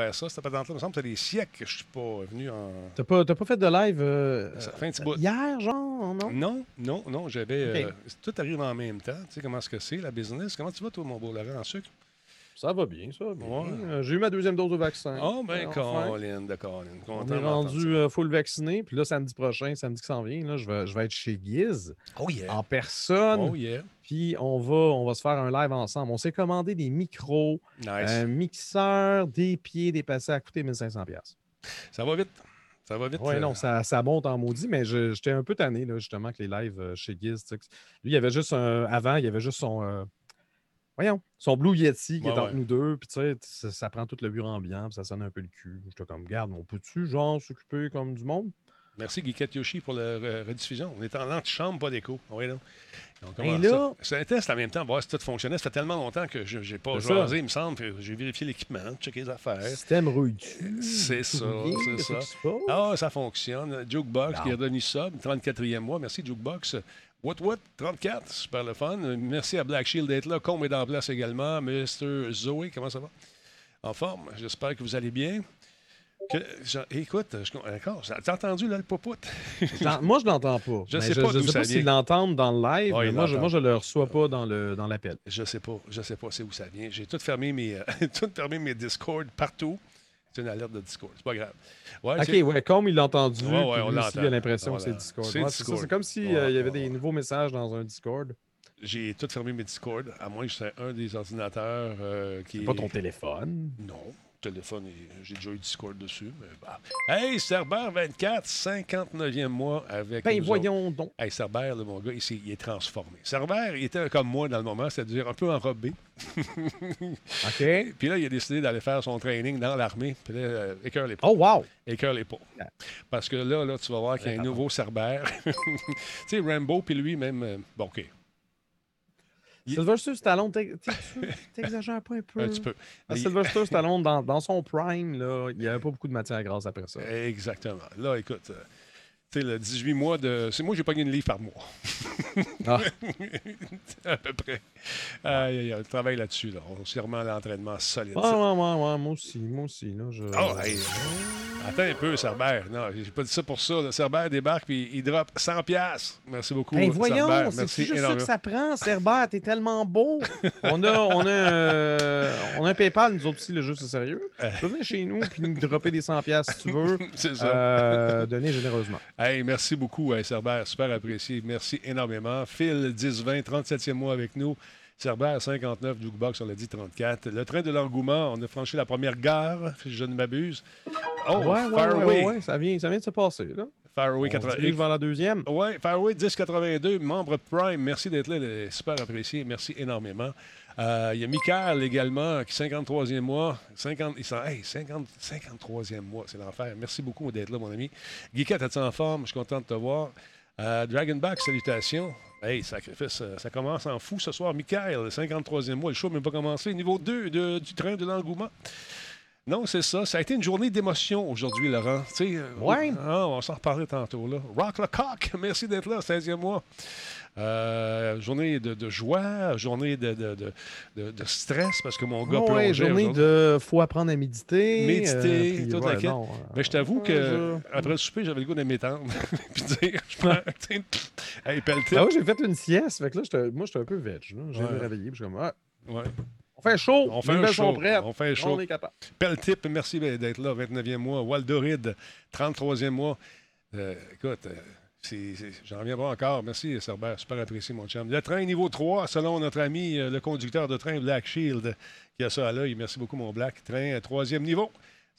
faire ça, cette patente-là. Il me semble que ça des siècles que je suis pas venu en. T'as pas, t'as pas fait de live euh, Ça fait un petit bout. hier, genre, non? Non, non, non, j'avais. Euh, tout arrive en même temps. Tu sais comment est-ce que c'est, la business? Comment tu vas, toi, mon beau Laurent, en sucre? Ça va bien, ça. Euh, J'ai eu ma deuxième dose de vaccin. Oh, ben, Enfin. Colin, de Colin. On est rendu euh, full vacciné. Puis là, samedi prochain, samedi qui s'en vient, là, je, vais, je vais être chez Giz ça. Oh, yeah. en personne. Oh, yeah. Puis on va, on va se faire un live ensemble. On s'est commandé des micros, Nice. un mixeur, des pieds, des passés à coûter 1500$. piastres. Ça va vite. Ça va vite. Oui, euh, non, ça, ça monte en maudit, mais j'étais un peu tanné, là, justement, que les lives euh, chez Giz. Lui, il y avait juste un. Avant, il y avait juste son. euh, voyons, son Blue Yeti qui Ouais, est entre ouais. nous deux. Puis, tu sais, ça, ça prend tout le bureau ambiant, puis ça sonne un peu le cul. J'étais comme, garde, on peut-tu, genre, s'occuper comme du monde? Merci, Guiquette Yoshi, pour la euh, rediffusion. On est en l'antichambre, pas d'écho. Oui. On Et là- ça? C'est un test en même temps, voir si tout fonctionnait. Ça fait tellement longtemps que je n'ai pas ça. jasé, il me semble. J'ai vérifié l'équipement, checké les affaires. Système rouille-tu? C'est ça, c'est ça. Ah, ça fonctionne. Jukebox qui est revenu sub, 34e mois. Merci, Jukebox. What What, 34, super le fun. Merci à Black Shield d'être là. Combe est en place également. Mr. Zoé, comment ça va? En forme. J'espère que vous allez bien. Que- écoute, je, d'accord, t'as entendu là, le popout? Moi, je l'entends pas. Je sais pas je sais pas s'ils l'entendent dans le live, mais moi, je, moi, je le reçois pas dans le dans l'appel. Je sais pas. Je sais pas c'est où ça vient. J'ai tout fermé mes, euh, tout fermé mes Discord partout. C'est une alerte de Discord. C'est pas grave. Ouais, OK, ouais, comme il l'a entendu, Ouais, ouais, puis on aussi, il a l'impression que c'est Discord. C'est comme s'il Ouais, y avait des nouveaux messages dans un Discord. J'ai tout fermé mes Discord, à moins que c'est un des ordinateurs euh, qui C'est pas ton téléphone? Non. Téléphone, et- j'ai déjà eu Discord dessus. Mais bah. Hey, Cerber 24, 59e mois avec. Ben autres. voyons donc. Hey, Cerber, là, mon gars, il, est transformé. Cerber, il était comme moi dans le moment, c'est-à-dire un peu enrobé. OK. Puis là, il a décidé d'aller faire son training dans l'armée. Puis là, euh, écœure-les pas. Oh, wow! Écœure-les pas. Parce que là, là, tu vas voir qu'il y a un nouveau Cerber. tu sais, Rambo, puis lui, même. euh, bon, OK. Il- Sylvester Stallone, t'ex- t'ex- t'exagères pas un peu? Un petit peu. Parce Il- Sylvester Stallone, dans, dans son prime, là, il n'y avait pas beaucoup de matière grasse après ça. Exactement. Là, écoute, euh, tu sais, le 18 mois de. C'est moi, j'ai pogné une livre par mois. Ah. à peu près. Aïe, on travaille là-dessus. Là. On se remet à l'entraînement solide. Ouais, ouais, ouais, ouais, moi aussi, moi aussi. Là, je... Oh, hey, Attends un peu, Cerber. Non, j'ai pas dit ça pour ça. là. Cerber débarque puis il drop 100 pièces. Merci beaucoup. Ben voyons, Cerber. c'est juste ça que ça prend, Cerbère, t'es tellement beau. On a, on a, euh, on a un PayPal, nous autres aussi, le jeu c'est sérieux. Tu peux venir chez nous puis nous dropper des 100 pièces si tu veux. C'est ça. Euh, donner généreusement. Hey, merci beaucoup, Cerber. Super apprécié. Merci énormément. Phil, 10-20, 37e mois avec nous. Cerber, 59, Jukebox, on l'a dit, 34. Le train de l'engouement, on a franchi la première gare, si je ne m'abuse. Oh, ouais, ouais, Fairway. ouais, ouais, ça vient, ça vient de se passer. Là. Fairway On 80. dirige vers la deuxième. Oui, Fairway 1082, membre Prime. Merci d'être là, super apprécié. Merci énormément. Euh, Il y a Michael également, qui 53e mois. 50, il s'en- hey, 50, 53e mois, c'est l'enfer. Merci beaucoup d'être là, mon ami. Guiquette, es-tu en forme? Je suis content de te voir. Euh, Dragonback, salutations. Hey, sacrifice, euh, ça commence en fou ce soir. Michael, 53e mois, le show n'a même pas commencé. Niveau 2 de- du train de l'engouement. Non, c'est ça. Ça a été une journée d'émotion aujourd'hui, Laurent. Tu sais, euh, Ouais. ah, on s'en reparler tantôt. Là. Rock le coq, merci d'être là, 16e mois. Euh, journée de, de joie, journée de, de, de- de- de stress parce que mon gars ouais, plongeait journée de faut apprendre à méditer. Méditer, puis toute la ouais, quête. non, euh, je t'avoue que je- après le souper, j'avais le goût de m'étendre. Puis dire, je prends, hey. Ah ouais, j'ai fait une sieste. Fait que là, j'étais- moi, j'étais un peu veg. J'ai Ouais. me réveiller. puis Je suis comme, ah, Ouais. on fait chaud. On fait les un show. prêtes. On fait un show. On est capable. Peltip, merci d'être là, 29e mois. Waldoride, 33e mois. Euh, écoute, euh, j'en reviens pas encore. Merci, Cerber. Super apprécié, mon chum. Le train niveau 3, selon notre ami, euh, le conducteur de train Black Shield, qui a ça à l'œil. Merci beaucoup, mon Black. Train euh, troisième niveau.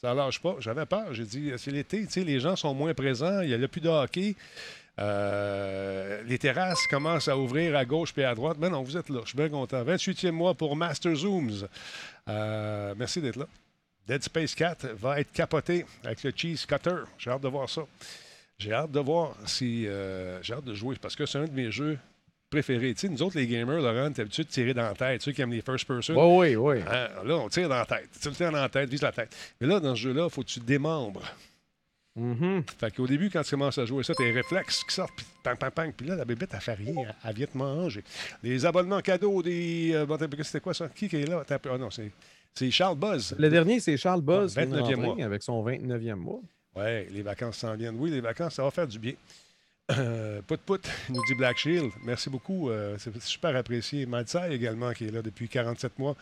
Ça lâche pas. J'avais peur. J'ai dit, c'est l'été, les gens sont moins présents. Il n'y a plus de hockey. Euh, les terrasses commencent à ouvrir à gauche puis à droite. Mais non, vous êtes là. Je suis bien content. 28e mois pour Master Zooms. Euh, merci d'être là. Dead Space 4 va être capoté avec le Cheese Cutter. J'ai hâte de voir ça. J'ai hâte de voir si. euh, J'ai hâte de jouer parce que c'est un de mes jeux préférés. Tu sais, nous autres, les gamers, Laurent, t'es habitué de tirer dans la tête. Ceux qui aiment les first person. Oui, oui, oui. Hein, là, on tire dans la tête. Tu le tires dans la tête, vise la tête. Mais là, dans ce jeu-là, il faut que tu démembres. Mhm. Fait qu'au début, quand tu commences à jouer ça, tes réflexes qui sortent, puis pang, pang, pang. Puis là, la bébête, elle fait rien. Elle, vient te manger. Les abonnements cadeaux des. euh, c'était quoi ça? Qui qui est là? Ah non, c'est. C'est Charles Buzz. Le dernier, c'est Charles Buzz. Ah, 29e mois. Avec son 29e mois. Oui, les vacances s'en viennent. Oui, les vacances, ça va faire du bien. Euh, put put, nous dit Black Shield. Merci beaucoup. Euh, c'est super apprécié. Madsai également, qui est là depuis 47 mois.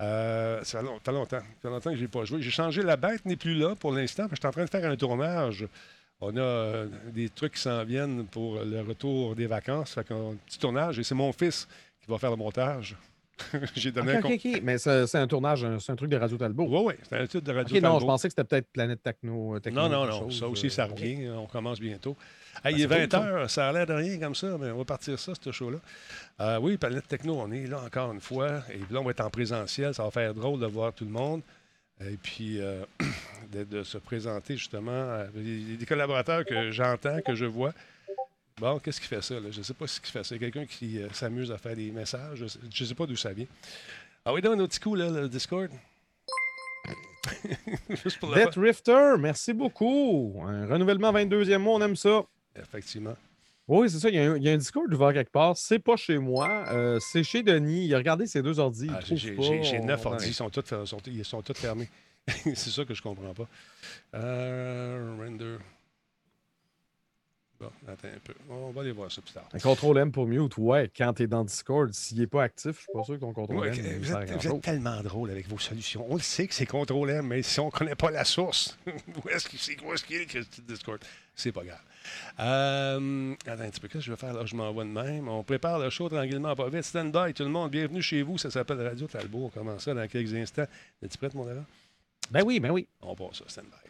Euh, ça, fait longtemps, ça longtemps que je n'ai pas joué. J'ai changé la bête, n'est plus là pour l'instant. Je suis en train de faire un tournage. On a des trucs qui s'en viennent pour le retour des vacances. Fait qu'un petit tournage et c'est mon fils qui va faire le montage. J'ai donné un. Mais c'est un tournage, c'est un truc de Radio Talbot. Oui, oui, c'est un titre de Radio OK, non, Talbot. je pensais que c'était peut-être Planète Techno. euh, Techno Non, non, non. chose, Ça aussi, euh, ça revient. On commence bientôt. Ben, Hey, il est c'est 20 cool, ça. a l'air de rien comme ça, mais on va partir ça, ce show-là. Euh, oui, Planète Techno, on est là encore une fois. Et là, on va être en présentiel. Ça va faire drôle de voir tout le monde. Et puis, euh, de, de se présenter justement. Il y a des collaborateurs que j'entends, que je vois. Bon, qu'est-ce qui fait ça? là? Je ne sais pas ce qui fait ça. Quelqu'un qui euh, s'amuse à faire des messages. Je ne sais, pas d'où ça vient. Ah oui, donne un petit coup, là, le Discord. Juste pour le Death Rifter, merci beaucoup. Un renouvellement 22e mois, on aime ça. Effectivement. Oui, c'est ça. Il y, a un, il y a un Discord ouvert quelque part. C'est pas chez moi. euh, c'est chez Denis. Il a regardé ses deux ordi. il Ah, j'ai- neuf On- ordi, ils sont tous, fer- sont- ils sont tous fermés. c'est ça que je comprends pas. Euh, render. Bon, attends un peu. On va aller voir ça plus tard. Un contrôle M pour mute, ouais, quand tu es dans Discord, s'il n'est pas actif, je suis pas sûr que ton contrôle Ouais, M il vous, êtes, vous grand-chose. êtes tellement drôle avec vos solutions. On le sait que c'est contrôle M, mais si on ne connaît pas la source, où est-ce qu'il c'est quoi ce qu'il y a, le petit Discord? C'est pas grave. Euh, attends un petit peu, qu'est-ce que je vais faire? Là? Je m'envoie de même. On prépare le show tranquillement, pas vite. Stand by, tout le monde. Bienvenue chez vous. Ça s'appelle Radio Talbot. On commence ça dans quelques instants. Es-tu prête, mon erreur? Ben oui, ben oui. On passe ça, stand by.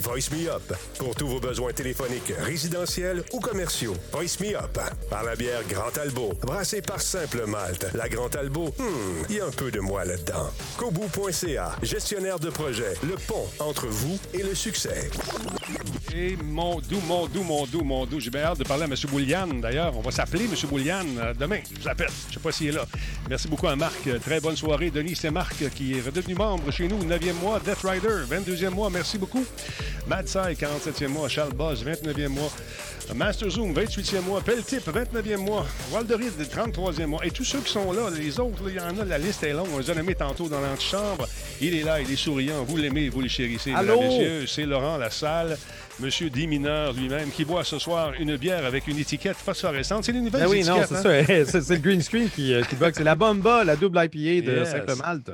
Voice Me Up pour tous vos besoins téléphoniques, résidentiels ou commerciaux. Voice Me Up par la bière Grand Talbot, brassée par Simple Malte. La Grand Talbot, hmm, il y a un peu de moi là-dedans. Kobu.ca, gestionnaire de projet, le pont entre vous et le succès. Et mon doux, mon doux, mon doux, mon doux. J'ai bien hâte de parler à M. Boulian. D'ailleurs, on va s'appeler M. Boulian euh, demain. Je vous appelle. Je ne sais pas s'il est là. Merci beaucoup à Marc. Très bonne soirée. Denis, c'est Marc qui est redevenu membre chez nous. 9e mois. Death Rider, 22e mois. Merci beaucoup. Mad Sai, 47e mois. Charles Boss, 29e mois. Master Zoom, 28e mois. Peltip, 29e mois. Walderid, 33e mois. Et tous ceux qui sont là, les autres, il y en a, la liste est longue. On les a nommés tantôt dans l'antichambre. Il est là, il est souriant. Vous l'aimez, vous le chérissez. Allô? messieurs. C'est Laurent Lassalle, Monsieur Dimineur lui-même, qui boit ce soir une bière avec une étiquette phosphorescente. C'est les nouvelles Ben oui, non, c'est hein? ça. c'est c'est le green screen qui, euh, qui bug. C'est la Bomba, la double IPA de Yes. Simple Malte.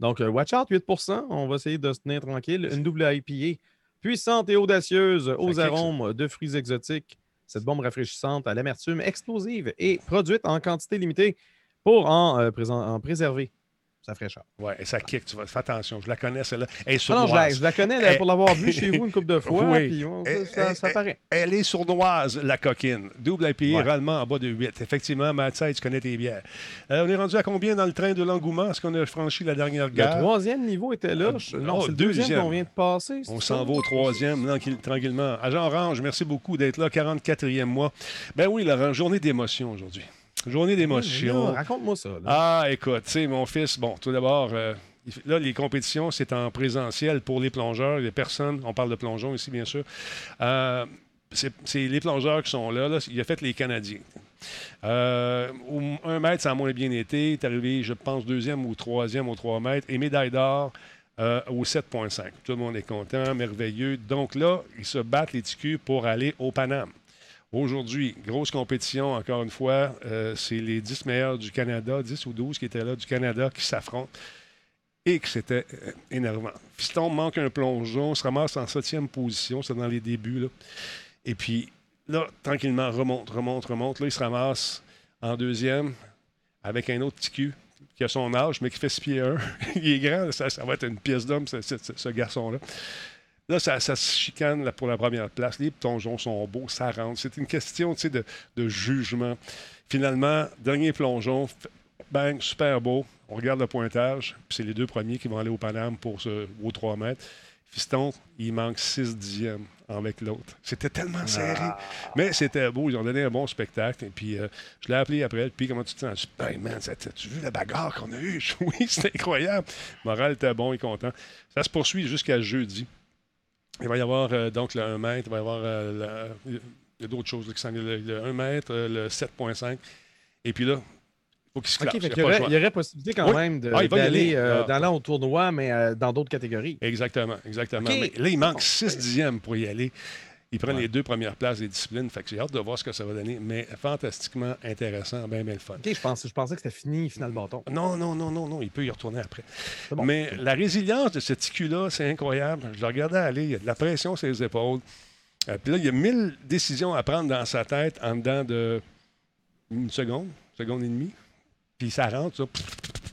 Donc, euh, watch out, 8% On va essayer de se tenir tranquille. Une double IPA puissante et audacieuse aux ça. arômes de fruits exotiques. Cette bombe rafraîchissante à l'amertume explosive et produite en quantité limitée pour en, euh, en préserver sa fraîcheur. Ouais, et ça kick. Tu vas, fais attention. Je la connais, celle-là. Elle est Ah non, je la, sournoise. je la connais là, pour l'avoir vue chez vous une couple de fois. Oui. puis, ça, ça paraît. Elle est sournoise, la coquine. Double IPA, Ouais. rarement en bas de 8. Effectivement, Matsai, tu connais tes bières. Euh, on est rendu à combien dans le train de l'engouement? Est-ce qu'on a franchi la dernière Le gare? troisième niveau était là. Je- Oh, non, c'est le deuxième, deuxième. qu'on vient de passer. On s'en va au troisième, tranquille- tranquillement. Agent Orange, merci beaucoup d'être là, 44e mois. Ben oui, Laurent, journée d'émotion aujourd'hui. Journée d'émotion. Raconte-moi ça. là. Ah, écoute, tu sais, mon fils, bon, tout d'abord, euh, là, les compétitions, c'est en présentiel pour les plongeurs, les personnes, on parle de plongeons ici, bien sûr. Euh, c'est c'est les plongeurs qui sont là, là, il a fait les Canadiens. Euh, au un mètre, ça a moins bien été. Il est arrivé, je pense, deuxième ou troisième au 3 mètres. Et médaille d'or euh, au 7,5. Tout le monde est content, merveilleux. Donc là, ils se battent les TQ pour aller au Paname. Aujourd'hui, grosse compétition, encore une fois. euh, c'est les 10 meilleurs du Canada, 10 ou 12 qui étaient là du Canada qui s'affrontent. Et que c'était euh, énervant. Fiston manque un plongeon, se ramasse en septième position, c'est dans les débuts. Là. Et puis là, tranquillement, remonte, remonte, remonte. Là, il se ramasse en deuxième avec un autre petit cul qui a son âge, mais qui fait 6 pieds 1. il est grand, ça, va être une pièce d'homme, ce garçon-là. Là, ça, ça se chicane là, pour la première place. Les plongeons sont beaux, ça rentre. C'est une question de, de jugement. Finalement, dernier plongeon, bang, super beau. On regarde le pointage, puis c'est les deux premiers qui vont aller au Paname pour ce, aux 3 mètres. Fiston, il manque 6 dixièmes avec l'autre. C'était tellement serré. Mais c'était beau. Ils ont donné un bon spectacle. Et puis, euh, je l'ai appelé après. Puis, comment tu te sens? Je dis, Hey, man, ça- tu vu la bagarre qu'on a eue? Oui, c'était incroyable. Le moral était bon et content. Ça se poursuit jusqu'à jeudi. Il va y avoir euh, donc le 1 mètre, il va y avoir euh, la- il y a d'autres choses là, qui viennent. Le, le 1 mètre, euh, le 7.5. Et puis là, il faut qu'il se classe. OK, fait il y aurait, choix. il y aurait possibilité quand Oui. même Ah, d'aller aller. euh, Ah. d'aller au tournoi, mais dans d'autres catégories. Exactement, exactement. Mais là, il manque 6 dixièmes pour y aller. Il prend Ouais. les deux premières places des disciplines. Fait que j'ai hâte de voir ce que ça va donner. Mais fantastiquement intéressant, bien, bien le fun. OK, je, pense, je pensais que c'était fini, final bâton. Non, non, non, non, non, il peut y retourner après. Bon. Mais la résilience de ce ticu-là, c'est incroyable. Je le regardais aller, il y a de la pression sur les épaules. Euh, Puis là, il y a mille décisions à prendre dans sa tête en dedans de une seconde, une seconde et demie. Puis ça rentre, ça.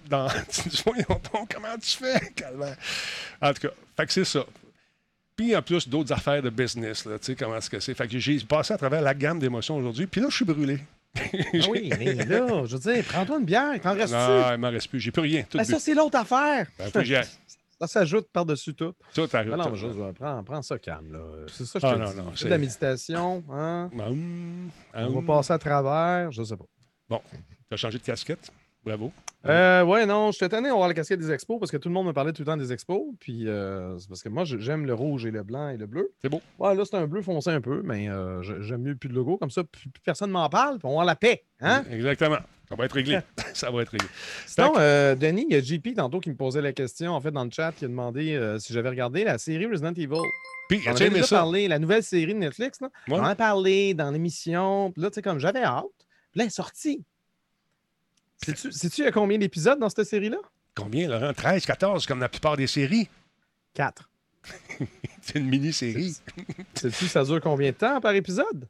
Dans... Voyons comment tu fais, calvaire? En tout cas, fait que c'est ça. Puis en plus, d'autres affaires de business, là, tu sais, comment est-ce que c'est. Fait que j'ai passé à travers la gamme d'émotions aujourd'hui. Puis là, je suis brûlé. Ah oui, mais là, je veux dire, prends-toi une bière, t'en restes-tu? Non, il m'en reste plus. J'ai plus rien. Tout Ben, ça, c'est l'autre affaire. Ben, que. Ça s'ajoute par-dessus tout. Tout arrive. Ben non, mais juste, prends, prends ça calme. là. C'est ça, je Ah, te non, dis. non, c'est- de la méditation, hein? Hum, On hum. va passer à travers, je sais pas. Bon, tu as changé de casquette. Bravo. Euh, ouais, non, je suis tanné d'avoir la casquette des expos parce que tout le monde me parlait tout le temps des expos. Puis, euh, c'est parce que moi, j'aime le rouge et le blanc et le bleu. C'est beau. Ouais, là, c'est un bleu foncé un peu, mais euh, j'aime mieux plus de logo. Comme ça, plus, plus personne m'en parle, puis on a la paix. Hein? Exactement. Ça va être réglé. ça va être réglé. Sinon, euh, Denis, il y a JP tantôt qui me posait la question, en fait, dans le chat, qui a demandé euh, si j'avais regardé la série Resident Evil. Puis, On avait déjà ça? parlé, la nouvelle série de Netflix. Là. Ouais. On en a parlé dans l'émission. Puis là, tu sais, comme j'avais hâte. Puis là, elle est sortie. Sais-tu il y a combien d'épisodes dans cette série-là? Combien, Laurent? 13, 14, comme la plupart des séries. Quatre. C'est une mini-série. Sais-tu, ça dure combien de temps par épisode?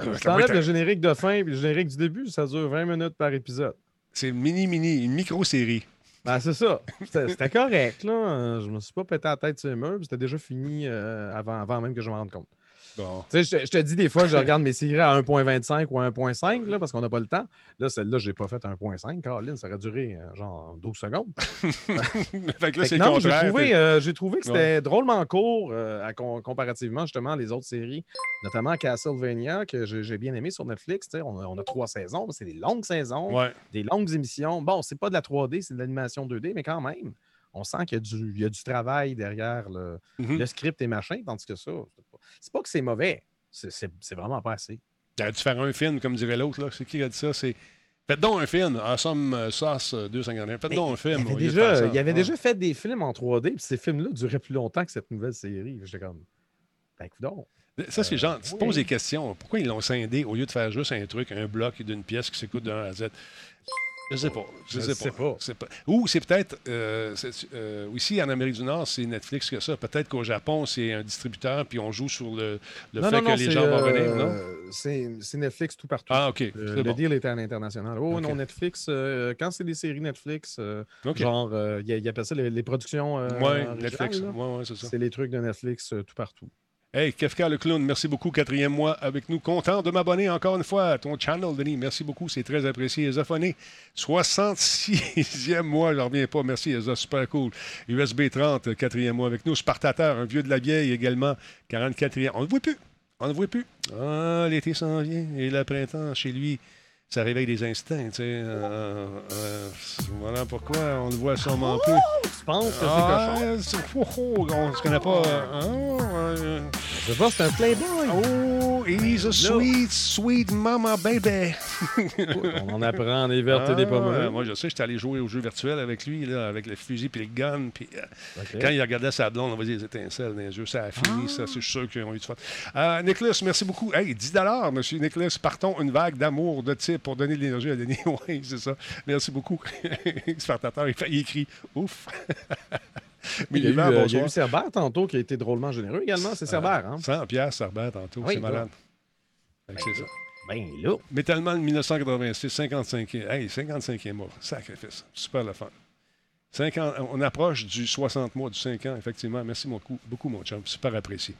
Euh, ça le générique de fin et le générique du début, ça dure 20 minutes par épisode. C'est mini-mini, une micro-série. Ben, c'est ça. C'était correct, là. Je me suis pas pété la tête sur les murs, c'était déjà fini euh, avant, avant même que je me rende compte. Bon. Je, te- je te dis des fois, je regarde mes séries à 1.25 ou à 1.5, là, parce qu'on n'a pas le temps. Là, celle-là, je n'ai pas fait à 1.5. Caroline, ça aurait duré euh, genre 12 secondes. fait que là, c'est j'ai trouvé, euh, j'ai trouvé que c'était drôlement court euh, à comparativement justement à les autres séries, notamment Castlevania, que j'ai bien aimé sur Netflix. On a, on a trois saisons, c'est des longues saisons, Ouais. des longues émissions. Bon, c'est pas de la 3D, c'est de l'animation 2D, mais quand même, on sent qu'il y a du, il y a du travail derrière le, Mhm. le script et machin, tandis que ça, c'est pas, que c'est mauvais, c'est- vraiment pas assez. Il aurait dû faire un film, comme dirait l'autre. là. C'est qui qui a dit ça? C'est. Faites donc un film. En somme, euh, sauce euh, 251. Faites Mais donc un film. Il avait, déjà, ça. il avait déjà fait des films en 3D, puis ces films-là duraient plus longtemps que cette nouvelle série. J'étais comme, ben, coudonc. Ça, c'est genre, tu te poses oui. des questions. Pourquoi ils l'ont scindé? Au lieu de faire juste un truc, un bloc d'une pièce qui s'écoute de 1 à Z? Je sais pas. Je, Je sais, pas. Ou c'est peut-être. euh, euh, ici, en Amérique du Nord, c'est Netflix que ça. Peut-être qu'au Japon, c'est un distributeur, puis on joue sur le, le Non, fait non, non, que les gens vont venir, euh, non? C'est Netflix tout partout. Ah, OK. C'est le bon. deal était à l'international. Oh non, Netflix, euh, quand c'est des séries Netflix, genre, il y, appelle ça les, les productions. originales, Netflix. Ouais, ouais, c'est ça. C'est les trucs de Netflix tout partout. Hey, Kefka le clown, merci beaucoup. Quatrième mois avec nous. Content de m'abonner encore une fois à ton channel, Denis. Merci beaucoup, c'est très apprécié. Ezaphoné, 66e mois, je reviens pas. Merci, Eza, super cool. USB 30, quatrième mois avec nous. Spartateur, un vieux de la vieille également, 44e. On ne voit plus. On ne voit plus. Ah, l'été s'en vient et le printemps chez lui. Ça réveille des instincts, tu sais. Euh, euh, voilà pourquoi on le voit sûrement plus. Tu penses que c'est Ah, cochon? c'est- oh, oh, on se connaît pas. euh, hein, Je sais pas, c'est un Playboy. Oh, he's a sweet, sweet mama baby. On en apprend des vertes et des Ah, pommes. moi, je sais, j'étais allé jouer aux jeux virtuels avec lui, là, avec le fusil puis le gun. Puis, euh, quand il regardait sa blonde, on va dire des étincelles dans les yeux. Ça a fini, ça, c'est- sûr qu'ils ont eu du fun. Euh, Nicolas, merci beaucoup. Hey, 10 monsieur Nicolas. Partons une vague d'amour, de type pour donner de l'énergie à Denis. Oui, c'est ça. Merci beaucoup. Spartateur, il écrit ouf. Mais Il y, a eu, euh, il y a bonsoir. eu Cerbère tantôt qui a été drôlement généreux également. C'est Cerbère, hein? 100 piastres, Herbert, tantôt. Oui, c'est malade. Que c'est ça. Ben là. Metal Man 1986, 55e. Hey, 55e mois. Sacrifice. Super le fun. 50, on approche du 60 mois, du 5 ans, effectivement. Merci beaucoup, beaucoup, mon chum. Super apprécié.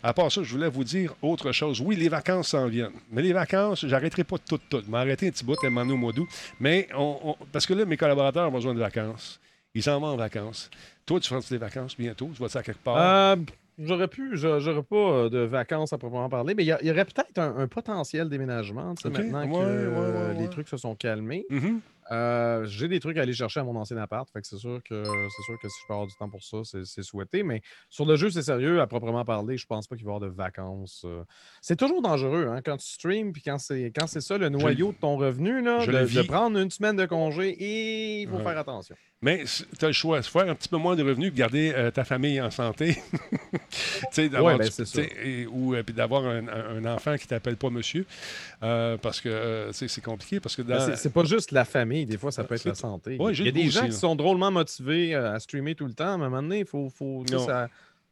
À part ça, je voulais vous dire autre chose. Oui, les vacances s'en viennent. Mais les vacances, j'arrêterai pas toutes, toutes. Je vais arrêter un petit bout, un au mois d'août. Mais, on, on- parce que là, mes collaborateurs ont besoin de vacances. Ils s'en vont en vacances. Toi, tu feras des vacances bientôt? Tu vas ça quelque part? Euh, J'aurais pu, j'a- j'aurais pas euh, de vacances à proprement parler, mais il y, aurait peut-être un, un potentiel déménagement, tu sais, Ok, maintenant ouais, que euh, ouais, ouais, les trucs se sont calmés. Mhm. Euh, J'ai des trucs à aller chercher à mon ancien appart, fait que c'est sûr que c'est sûr que si je peux avoir du temps pour ça, c'est souhaité. Mais sur le jeu, c'est sérieux, à proprement parler, je pense pas qu'il va y avoir de vacances. euh. C'est toujours dangereux hein, quand tu streams, puis quand c'est quand c'est ça le noyau de ton revenu, là, je de, prendre une semaine de congé et il faut Ouais. faire attention. Mais tu as le choix. Faire un petit peu moins de revenus, garder euh, ta famille en santé. D'avoir Ouais, ben, et- ou euh, puis d'avoir un, enfant qui t'appelle pas monsieur. parce que c'est compliqué. Parce que dans. Ben, C'est pas juste la famille, des fois, ça peut être la santé. Ouais, il y a des gens aussi, qui sont drôlement motivés euh, à streamer tout le temps, mais à un moment donné, il faut, faut ça,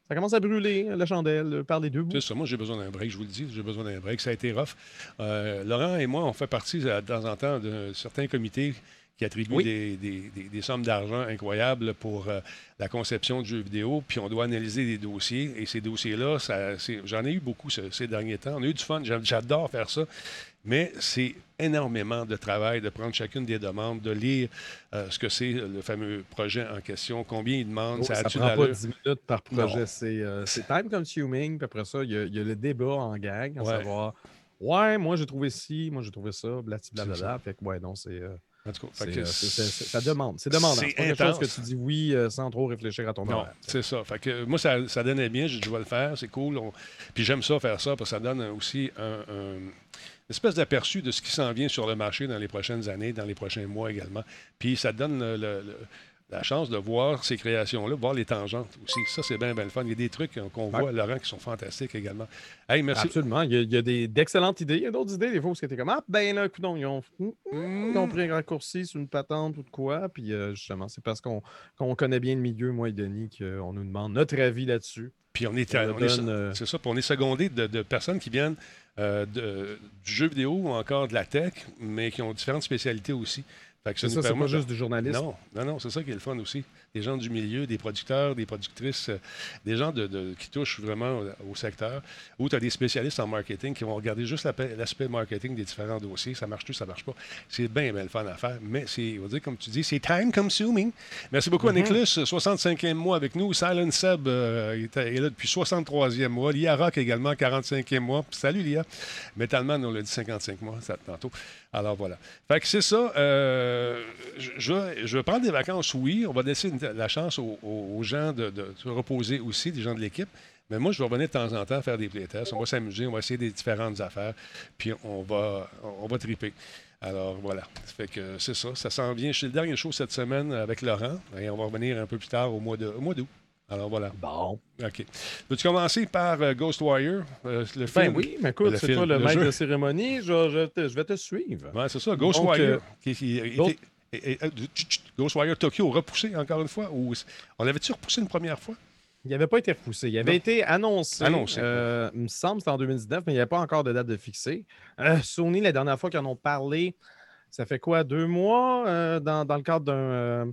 ça commence à brûler, la chandelle, euh, par les deux bouts. C'est ça, moi j'ai besoin d'un break, je vous le dis, j'ai besoin d'un break. Ça a été rough. Euh, Laurent et moi, on fait partie euh, de temps en temps de certains comités qui attribuent Oui. des, des- des- des sommes d'argent incroyables pour euh, la conception de jeux vidéo, puis on doit analyser des dossiers. Et ces dossiers-là, j'en ai eu beaucoup ce- ces derniers temps. On a eu du fun, j'a- j'adore faire ça. Mais c'est énormément de travail de prendre chacune des demandes, de lire euh, ce que c'est le fameux projet en question, combien il demande, Oh, ça ça a-tu prend pas d'allure? 10 minutes par projet. C'est euh, c'est time consuming. Puis après ça, il y, a- il y a le débat en gang, à Ouais. savoir Ouais, moi j'ai trouvé ci, moi j'ai trouvé ça, blablabla. Fait que ouais, non, c'est. euh, En tout cas, que euh, ça demande. C'est demandant. c'est quelque chose que tu dis oui euh, sans trop réfléchir à ton Non, c'est ça. Fait que, moi, ça, ça donnait bien. J'ai dit, je vais le faire, c'est cool. On- Puis j'aime ça, faire ça, parce que ça donne aussi un, espèce d'aperçu de ce qui s'en vient sur le marché dans les prochaines années, dans les prochains mois également. Puis ça donne le- le- le- la chance de voir ces créations-là, voir les tangentes aussi. Ça, c'est bien, bien le fun. Il y a des trucs qu'on Ouais. voit, Laurent, qui sont fantastiques également. Hey, merci. Absolument. Il y a, il y a des- d'excellentes idées. Il y a d'autres idées, des fois, où c'était comme Ah, ben là, coudonc, ils ont, ils ont pris un raccourci sur une patente ou de quoi. Puis euh, justement, c'est parce qu'on qu'on connaît bien le milieu, moi et Denis, qu'on nous demande notre avis là-dessus. Puis on est, On on le est- donne, euh, c'est ça, puis on est secondé de, de personnes qui viennent euh, de- du jeu vidéo ou encore de la tech, mais qui ont différentes spécialités aussi. Fait que nous ça, c'est pas de- juste du journalisme. Non, non, non, c'est ça qui est le fun aussi. Des gens du milieu, des producteurs, des productrices, euh, des gens de, de- qui touchent vraiment au, secteur. Ou tu as des spécialistes en marketing qui vont regarder juste l'aspect marketing des différents dossiers. Ça marche tout, ça marche pas. C'est bien, bien le fun à faire. Mais c'est, on va dire, comme tu dis, c'est time consuming. Merci beaucoup à Nicolas, 65e mois avec nous. Silent Seb euh, est là depuis 63e mois. Lia Rock également, 45e mois. Salut Lia. Metalman, on l'a dit 55 mois ça, tantôt. Alors voilà. Fait que c'est ça. euh, je, je prendre des vacances, oui. On va laisser une- la chance aux, gens de, de se reposer aussi, des gens de l'équipe. Mais moi, je vais revenir de temps en temps faire des playtests. On va s'amuser, on va essayer des différentes affaires. Puis on va, on va triper. Alors voilà. Ça fait que c'est ça. Ça s'en vient. Suis le dernier show cette semaine avec Laurent. Et on va revenir un peu plus tard au mois de- au mois d'août. Alors voilà. Bon. OK. Veux-tu commencer par euh, Ghostwire, euh, le film? Ben oui, mais écoute, c'est toi le, le maître jeu. de cérémonie. Je, je te- je vais te suivre. Ouais, c'est ça. Ghostwire. euh, qui, qui- qui- Ghost- et- et- euh, Ghostwire Tokyo repoussé encore une fois? Ou on l'avait-tu repoussé une première fois? Il n'avait pas été repoussé. Il avait Non. été annoncé. Annoncé. euh, il me semble c'était en 2019, mais il n'y avait pas encore de date de fixée. Euh, Sony, la dernière fois qu'ils en ont parlé, ça fait quoi, deux mois euh, dans, dans le cadre d'un,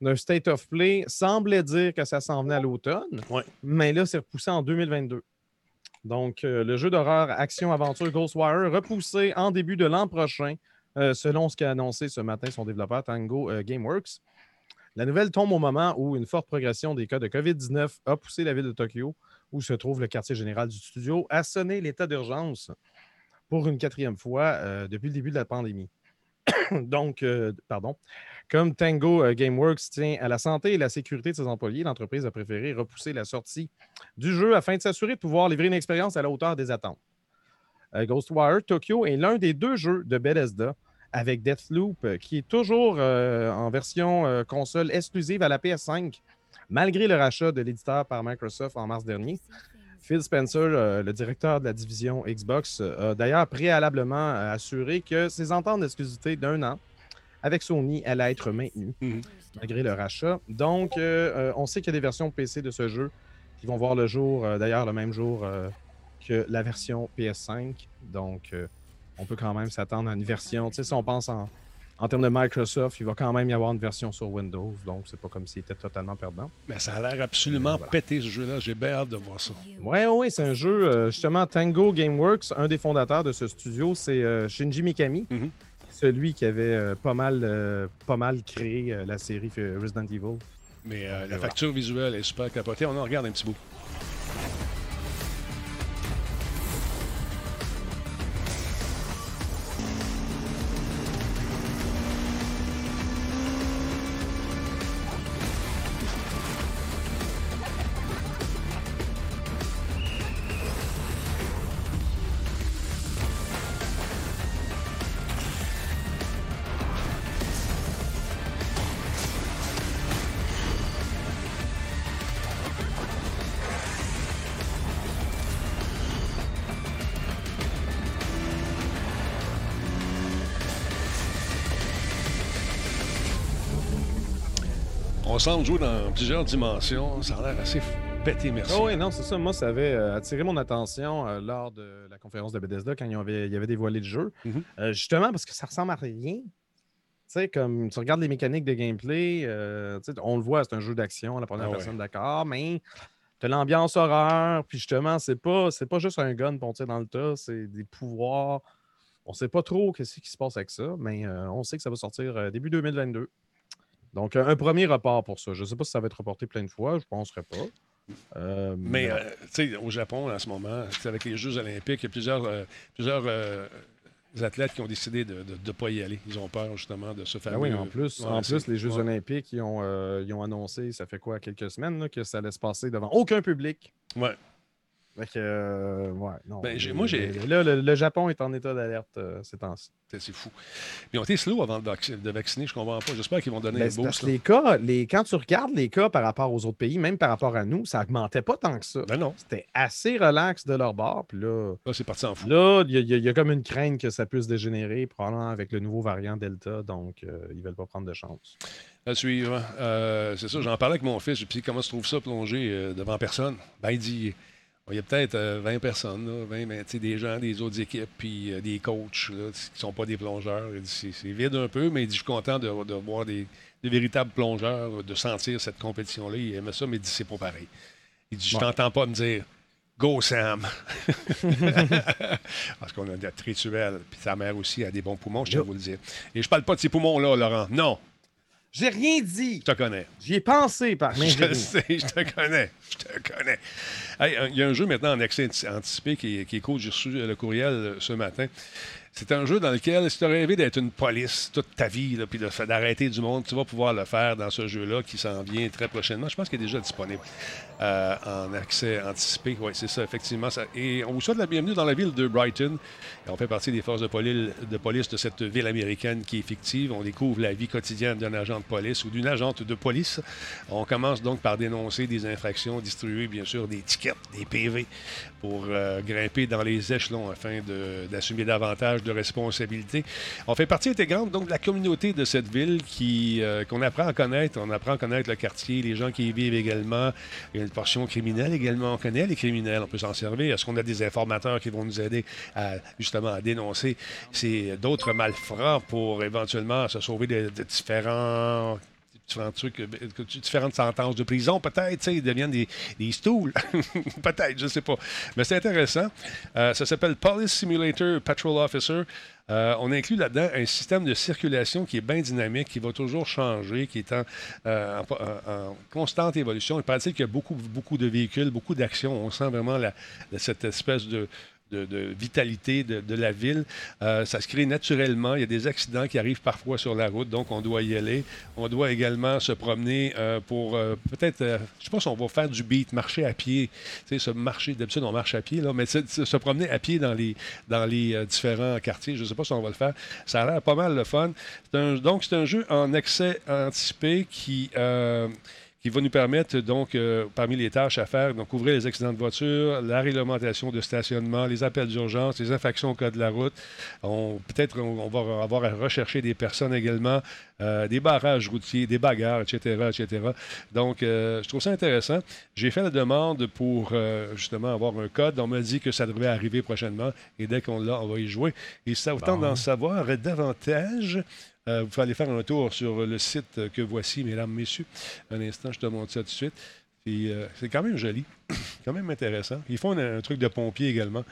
d'un State of Play, semblait dire que ça s'en venait à l'automne. Ouais. Mais là, c'est repoussé en 2022. Donc, euh, le jeu d'horreur action-aventure Ghostwire repoussé en début de l'an prochain, euh, selon ce qu'a annoncé ce matin son développeur Tango euh, Gameworks. La nouvelle tombe au moment où une forte progression des cas de COVID-19 a poussé la ville de Tokyo, où se trouve le quartier général du studio, à sonner l'état d'urgence pour une quatrième fois euh, depuis le début de la pandémie. Donc, pardon, comme Tango Gameworks tient à la santé et la sécurité de ses employés, l'entreprise a préféré repousser la sortie du jeu afin de s'assurer de pouvoir livrer une expérience à la hauteur des attentes. Euh, Ghostwire Tokyo est l'un des deux jeux de Bethesda avec Deathloop, euh, qui est toujours euh, en version euh, console exclusive à la PS5, malgré le rachat de l'éditeur par Microsoft en mars dernier. Phil Spencer, euh, le directeur de la division Xbox, a d'ailleurs préalablement assuré que ses ententes d'exclusivité d'un an avec Sony allaient être maintenues, Mhm. malgré le rachat. Donc, on sait qu'il y a des versions PC de ce jeu qui vont voir le jour, d'ailleurs, le même jour que la version PS5. Donc, euh, on peut quand même s'attendre à une version. Tu sais, si on pense en, en termes de Microsoft, il va quand même y avoir une version sur Windows, donc c'est pas comme s'il était totalement perdant. Mais ça a l'air absolument pété, ce jeu-là. J'ai bien hâte de voir ça. Ouais, ouais, c'est un jeu, euh, justement, Tango Gameworks, un des fondateurs de ce studio, c'est euh, Shinji Mikami, Mhm. celui qui avait euh, pas, mal, euh, pas mal créé euh, la série euh, Resident Evil. Mais euh, la voilà. facture visuelle est super capotée. On en regarde un petit bout. Semble jouer dans plusieurs dimensions. Ça a l'air assez pété, merci. Ah oui, non, c'est ça. Moi, ça avait euh, attiré mon attention euh, lors de la conférence de Bethesda quand il y avait, il y avait dévoilé le jeu. Mhm. Euh, justement, parce que ça ressemble à rien. Tu sais, comme tu regardes les mécaniques de gameplay, on le voit, c'est un jeu d'action, la première Ah ouais. personne, d'accord, mais tu l'ambiance horreur, puis justement, c'est pas, c'est pas juste un gun pour tirer dans le tas, c'est des pouvoirs. On sait pas trop qu'est-ce qui se passe avec ça, mais on sait que ça va sortir début 2022. Donc, un, premier report pour ça. Je sais pas si ça va être reporté plein de fois, je penserais pas. Euh, Mais euh, tu sais, au Japon, en ce moment, c'est avec les Jeux olympiques, il y a plusieurs, euh, plusieurs athlètes qui ont décidé de ne pas y aller. Ils ont peur, justement, de se faire... Ah oui, en plus, Ouais, en plus les Jeux ouais. olympiques, ils ont, ils ont annoncé, ça fait quoi, quelques semaines, là, que ça allait se passer devant aucun public. Ouais. Fait que, euh, ouais, non. Ben, moi, Là, le, le Japon est en état d'alerte euh, ces temps-ci. C'est c'est fou. Ils ont été slow avant de, vac- de vacciner, je comprends pas. J'espère qu'ils vont donner Ben, un c'est parce boost. que là. les cas, les, quand tu regardes les cas par rapport aux autres pays, même par rapport à nous, ça augmentait pas tant que ça. Ben non, C'était assez relax de leur bord. Puis là, là, c'est parti en fou. là, il y, a- y y comme une crainte que ça puisse dégénérer, probablement avec le nouveau variant Delta. Donc, euh, ils veulent pas prendre de chance. À suivre. Euh, c'est ça, j'en parlais avec mon fils. Dit, comment se trouve ça plonger devant personne? Ben, il dit, il y a peut-être euh, 20 personnes, là, 20, ben, tu sais, des gens des autres équipes, puis euh, des coachs là, qui ne sont pas des plongeurs. C'est, vide un peu, mais il dit, je suis content de, de voir des, véritables plongeurs, de sentir cette compétition-là. Il aimait ça, mais il dit, c'est pas pareil. Il dit, je Ouais. t'entends pas me dire, Go Sam! Parce qu'on a des rituels, puis sa mère aussi a des bons poumons, je tiens à vous le dire. Et je parle pas de ces poumons-là, Laurent. Non, J'ai rien dit! je te connais. J'y ai pensé, par Je sais, je te connais. Je te connais. Hey, un- Il y a un jeu maintenant en accès anti- anticipé qui, est- qui est cool. J'ai reçu le courriel euh, ce matin. C'est un jeu dans lequel, si tu rêvé d'être une police toute ta vie, puis d'arrêter du monde, tu vas pouvoir le faire dans ce jeu-là qui s'en vient très prochainement. Je pense qu'il est déjà disponible euh, en accès anticipé. Oui, c'est ça, effectivement. Et on vous souhaite la bienvenue dans la ville de Brighton. On fait partie des forces de police, de police de cette ville américaine qui est fictive. On découvre la vie quotidienne d'un agent de police ou d'une agente de police. On commence donc par dénoncer des infractions, distribuer bien sûr des tickets, des PV pour euh, grimper dans les échelons afin d'assumer davantage de responsabilités. On fait partie intégrante donc de la communauté de cette ville qui euh, qu'on apprend à connaître. On apprend à connaître le quartier, les gens qui y vivent également. Il y a une portion criminelle également. On connaît les criminels, on peut s'en servir. Est-ce qu'on a des informateurs qui vont nous aider à justement à dénoncer ces d'autres malfrats pour éventuellement se sauver de, de différents euh, différentes sentences de prison, peut-être, ils deviennent des, des stools. peut-être, je ne sais pas. Mais c'est intéressant. Euh, ça s'appelle Police Simulator Patrol Officer. Euh, on inclut là-dedans un système de circulation qui est bien dynamique, qui va toujours changer, qui est en, constante évolution. Il paraît qu'il y a beaucoup, beaucoup de véhicules, beaucoup d'actions. On sent vraiment la- cette espèce de, de, de vitalité de, la ville. Euh, ça se crée naturellement. Il y a des accidents qui arrivent parfois sur la route, donc on doit y aller. On doit également se promener euh, pour euh, peut-être, je sais pas si on va faire du beat, marcher à pied. Tu sais, se marcher, d'habitude on marche à pied, là, mais se, promener à pied dans les, dans les différents quartiers. Je ne sais pas si on va le faire. Ça a l'air pas mal le fun. Donc, c'est un jeu en accès anticipé qui. Qui va nous permettre, donc, euh, parmi les tâches à faire, donc couvrir les accidents de voiture, la réglementation de stationnement, les appels d'urgence, les infractions au code de la route. On- Peut-être on, on va avoir à rechercher des personnes également, euh, des barrages routiers, des bagarres, etc., etc. Donc, euh, je trouve ça intéressant. J'ai fait la demande pour justement avoir un code. On m'a dit que ça devrait arriver prochainement et dès qu'on l'a, on va y jouer. Et ça tente Bon. d'en savoir davantage, vous pouvez aller faire un tour sur le site que voici, mesdames, messieurs. Un instant, je te montre ça tout de suite. Puis, euh, c'est quand même joli, quand même intéressant. Ils font un, un truc de pompier également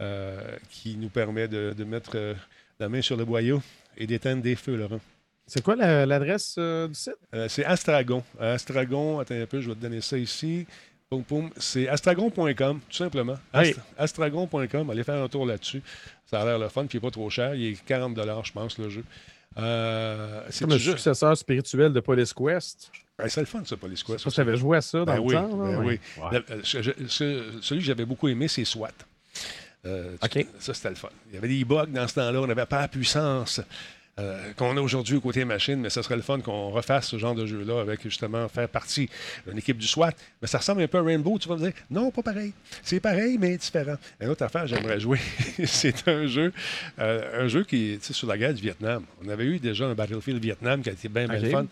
euh, qui nous permet de, de mettre euh, la main sur le boyau et d'éteindre des feux, Laurent. C'est quoi la- l'adresse euh, du site? Euh, c'est Astragon. Astragon, attends un peu, je vais te donner ça ici. C'est astragon.com, tout simplement. Oui. Astragon.com, allez faire un tour là-dessus. Ça a l'air le fun, puis il n'est pas trop cher. Il est 40 je pense, le jeu. Euh, C'est comme le jeu. successeur spirituel de Police Quest. Ben, c'est le fun, ça, Police Quest. Je sais pas si tu avais joué à ça dans Ben le oui, temps. ben oui. Ouais. Le- ce- celui que j'avais beaucoup aimé, c'est SWAT. Euh. Ça, c'était le fun. Il y avait des bugs dans ce temps-là. On n'avait pas la puissance euh, qu'on a aujourd'hui au côté machine, mais ça serait le fun qu'on refasse ce genre de jeu-là avec justement faire partie d'une équipe du SWAT. Mais ça ressemble un peu à Rainbow. Tu vas me dire, non, pas pareil. C'est pareil, mais différent. Une autre affaire, j'aimerais jouer. c'est un jeu, euh, un jeu qui est sur la guerre du Vietnam. On avait eu déjà un Battlefield Vietnam qui a été bien, bien fun.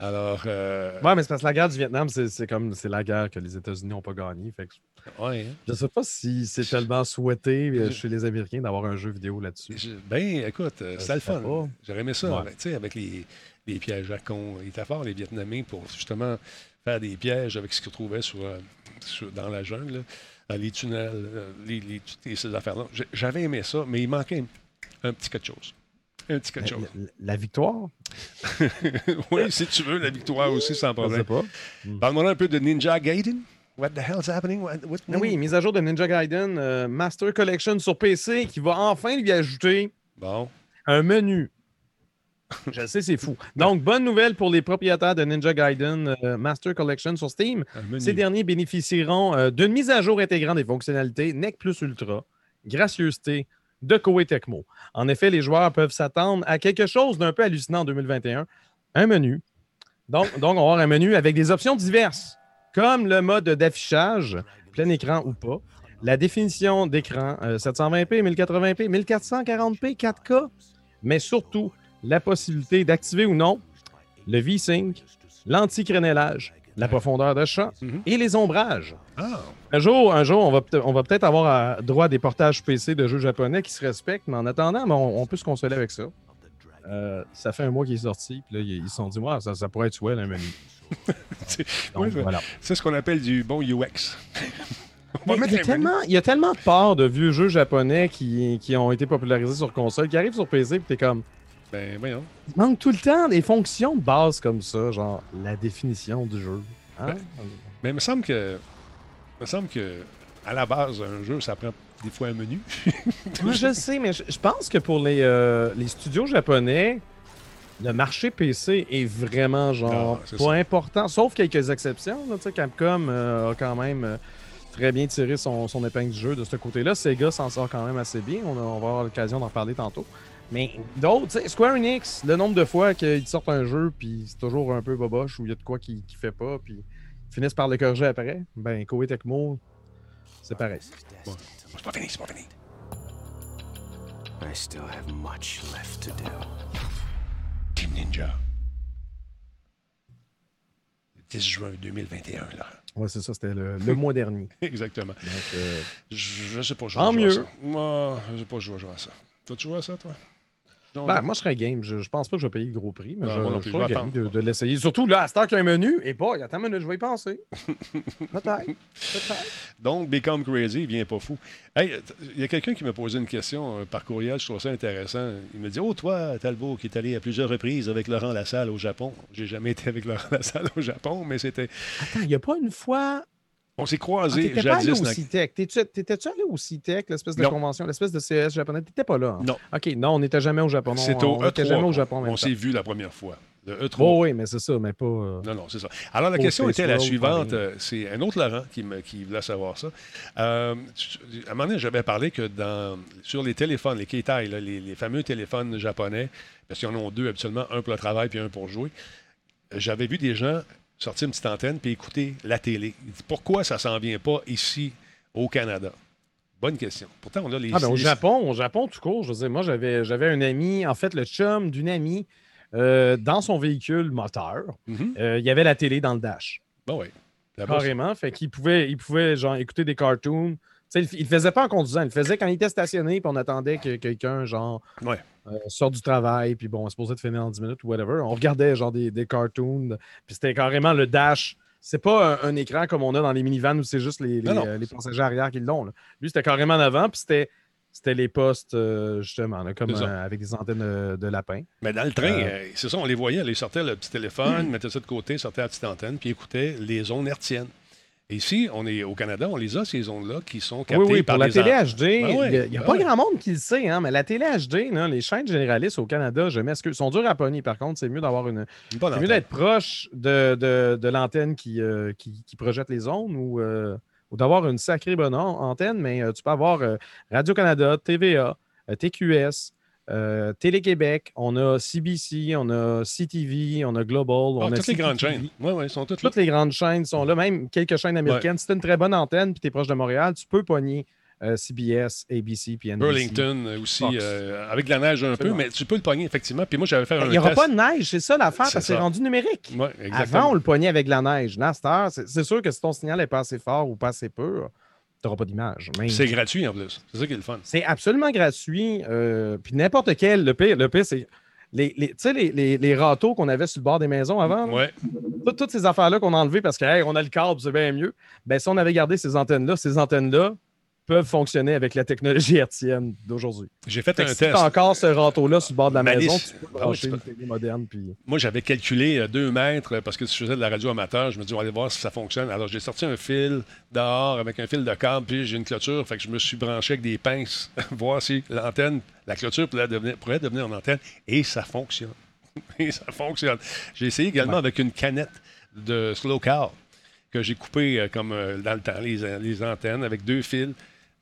Alors, euh, Ouais, mais c'est parce que la guerre du Vietnam, c'est c'est comme c'est la guerre que les États-Unis n'ont pas gagnée. Fait que ouais, hein. je sais pas si c'est tellement souhaité euh, chez les Américains d'avoir un jeu vidéo là-dessus. Je- Ben, écoute, euh, c'était le fun. J'aurais aimé ça, Ouais. avec, tu sais, avec les, les pièges à con. Ils étaient forts, les Vietnamiens, pour justement faire des pièges avec ce qu'ils trouvaient sur, euh, sur- dans la jungle, là, dans les tunnels, euh, les, les- toutes ces affaires-là. J'avais aimé ça, mais il manquait un, un petit quelque chose. Un petit quelque chose. la- la victoire? oui, si tu veux, la victoire aussi, sans Je sais problème. pas. Parle-moi un peu de Ninja Gaiden. What the hell's happening? What, what- Ah oui, mise à jour de Ninja Gaiden euh, Master Collection sur PC qui va enfin lui ajouter Bon. un menu. Je sais, c'est fou. Donc, bonne nouvelle pour les propriétaires de Ninja Gaiden euh, Master Collection sur Steam. Ces derniers bénéficieront euh, d'une mise à jour intégrant des fonctionnalités NEC Plus Ultra, gracieuseté de Koei Tecmo. En effet, les joueurs peuvent s'attendre à quelque chose d'un peu hallucinant en 2021. Un menu. Donc, donc, on va avoir un menu avec des options diverses, comme le mode d'affichage, plein écran ou pas, la définition d'écran euh, 720p, 1080p, 1440p, 4K, mais surtout la possibilité d'activer ou non le V-Sync, l'anti-crénelage, la profondeur de champ Mhm. et les ombrages. Ah, Un jour, un jour on va, peut- on va peut-être avoir euh, droit à des portages PC de jeux japonais qui se respectent, mais en attendant, ben, on, on peut se consoler avec ça. Euh, ça fait un mois qu'il est sorti, puis là, ils se sont dit, ça, ça pourrait être swell, un menu. C'est- oui, voilà. ce qu'on appelle du bon UX. Mais il, y a tellement, il y a tellement de parts de vieux jeux japonais qui, qui ont été popularisés sur console, qui arrivent sur PC, puis t'es comme, Ben, voyons. il manque tout le temps des fonctions de base comme ça, genre la définition du jeu. Hein? Mais il me semble que. Il me semble que. À la base, un jeu, ça prend des fois un menu. Moi, je sais, mais je, je pense que pour les, euh, les studios japonais, le marché PC est vraiment genre Ah, pas ça. important, sauf quelques exceptions. Là, Capcom euh, a quand même euh, très bien tiré son, son épingle du jeu de ce côté-là. Sega s'en sort quand même assez bien. On, a- on va avoir l'occasion d'en parler tantôt. Mais d'autres, Square Enix, le nombre de fois qu'ils sortent un jeu, puis c'est toujours un peu boboche, ou il y a de quoi qui ne fait pas, puis ils finissent par le corriger après, ben Koei Tecmo, c'est pareil. C'est pas fini, c'est pas fini. I still have much left to do. Team Ninja. Le 10 juin 2021, là. Ouais, c'est ça, c'était le, le mois dernier. Exactement. Donc, euh, Je, je sais pas, jouer à mieux. ça. Moi, je sais pas, jouer à ça. Toi, tu joues à ça, toi? Non, Ben, non. moi, je serais game. Je, je pense pas que je vais payer le gros prix, mais Non, je, je serais game de, l'essayer. Surtout là, à cette heure qu'il y a un menu, et pas, attends une minute, je vais y penser. Peut-être. Peut-être. Donc, Become Crazy, il vient pas fou. Hey, il y a quelqu'un qui m'a posé une question euh, par courriel, je trouve ça intéressant. Il me dit Oh, toi, Talbot, qui est allé à plusieurs reprises avec Laurent Lassalle au Japon. J'ai jamais été avec Laurent Lassalle au Japon, mais c'était. Attends, il n'y a pas une fois. On s'est Ah, croisés T'étais pas allé jadis. au. T'es-tu- T'étais-tu allé au CITEC, l'espèce de Non. convention, l'espèce de CS japonais? T'étais pas là. hein? Non. OK, non, on n'était jamais au Japon. C'est au on n'était E3. jamais au Japon. On s'est vu la première fois. Le E E3. Oh, oui, mais c'est ça, mais pas. euh, Non, non, c'est ça. Alors, la question était la suivante. euh, C'est un autre Laurent qui, me, qui voulait savoir ça. Euh, à un moment donné, j'avais parlé que dans, sur les téléphones, les Keitai, là, les, les fameux téléphones japonais, parce qu'ils en ont deux habituellement, un pour le travail puis un pour jouer, j'avais vu des gens sortir une petite antenne puis écouter la télé. Il dit pourquoi ça s'en vient pas ici au Canada? Bonne question. Pourtant, on a les. Ah, ben, au les- Japon, au Japon, tout court, je veux dire, moi, j'avais, j'avais un ami, en fait, le chum d'une amie, euh, dans son véhicule moteur, Mhm. euh, il y avait la télé dans le dash. Ben oui. Carrément. Fait qu'il pouvait, il pouvait genre, écouter des cartoons. Il, il le faisait pas en conduisant, il le faisait quand il était stationné, puis on attendait que quelqu'un, genre, Ouais. euh, sorte du travail, puis bon, on se posait de finir en 10 minutes ou whatever. On regardait, genre, des, des cartoons, puis c'était carrément le dash. C'est pas un, un écran comme on a dans les minivans où c'est juste les, les, euh, les passagers arrière qui l'ont. Lui, c'était carrément en avant, puis c'était. C'était les postes, euh, justement, là, comme euh, avec des antennes euh, de lapin. Mais dans le train, c'est ça, on les voyait. Ils sortaient le petit téléphone, mettaient ça de côté, sortaient la petite antenne, puis écoutaient les zones hertziennes. Et ici, on est au Canada, on les a, ces zones-là, qui sont captées Oui, oui, par pour la télé HD, Ben ouais, il n'y a, ben pas ouais. grand monde qui le sait, hein, mais la télé HD, là, les chaînes généralistes au Canada, je m'excuse, sont dures à pogner. Par contre, c'est mieux d'avoir une. C'est mieux d'être proche de, de- de l'antenne qui, euh, qui, qui projette les ondes ou, euh, ou d'avoir une sacrée bonne an- antenne, mais euh, tu peux avoir Radio-Canada, TVA, TQS. Euh, Télé-Québec, on a CBC, on a CTV, on a Global, Ah, on a toutes les grandes chaînes. Oui, oui, ils sont toutes là. Toutes les grandes chaînes sont là, même quelques chaînes américaines. Si tu une très bonne antenne et tu es proche de Montréal, tu peux pogner euh, CBS, ABC puis NBC. Burlington euh, aussi, euh, avec de la neige un peu, mais tu peux le pogner, effectivement. Puis moi, j'avais fait un Il n'y aura test. pas de neige, c'est ça l'affaire, parce que c'est rendu numérique. Ouais, Avant, on le pognait avec de la neige. Là, c'est sûr que si ton signal n'est pas assez fort ou pas assez peu, tu n'auras pas d'image. C'est gratuit en plus. C'est ça qui est le fun. c'est absolument gratuit. euh, puis n'importe quel. Le pire, le pire c'est. Les, les, tu sais, les, les, les râteaux qu'on avait sur le bord des maisons avant, Ouais. toutes, toutes ces affaires-là qu'on a enlevées parce qu'on on a le câble, c'est bien mieux. Ben, si on avait gardé ces antennes-là, ces antennes-là peuvent fonctionner avec la technologie hertzienne d'aujourd'hui. J'ai fait Fait un si test. t'as encore ce râteau-là sur le bord de la Malice. maison, tu peux brancher une télé moderne. Puis... Moi, j'avais calculé euh, deux mètres euh, parce que si je faisais de la radio amateur, je me dis, on va aller voir si ça fonctionne. Alors, j'ai sorti un fil dehors avec un fil de câble, puis j'ai une clôture. Fait que je me suis branché avec des pinces, voir si l'antenne, la clôture pourrait devenir, pourrait devenir une antenne. Et ça fonctionne. Et ça fonctionne. J'ai essayé également avec une canette de slow car que j'ai coupé euh, comme euh, dans le temps, les, les antennes avec deux fils.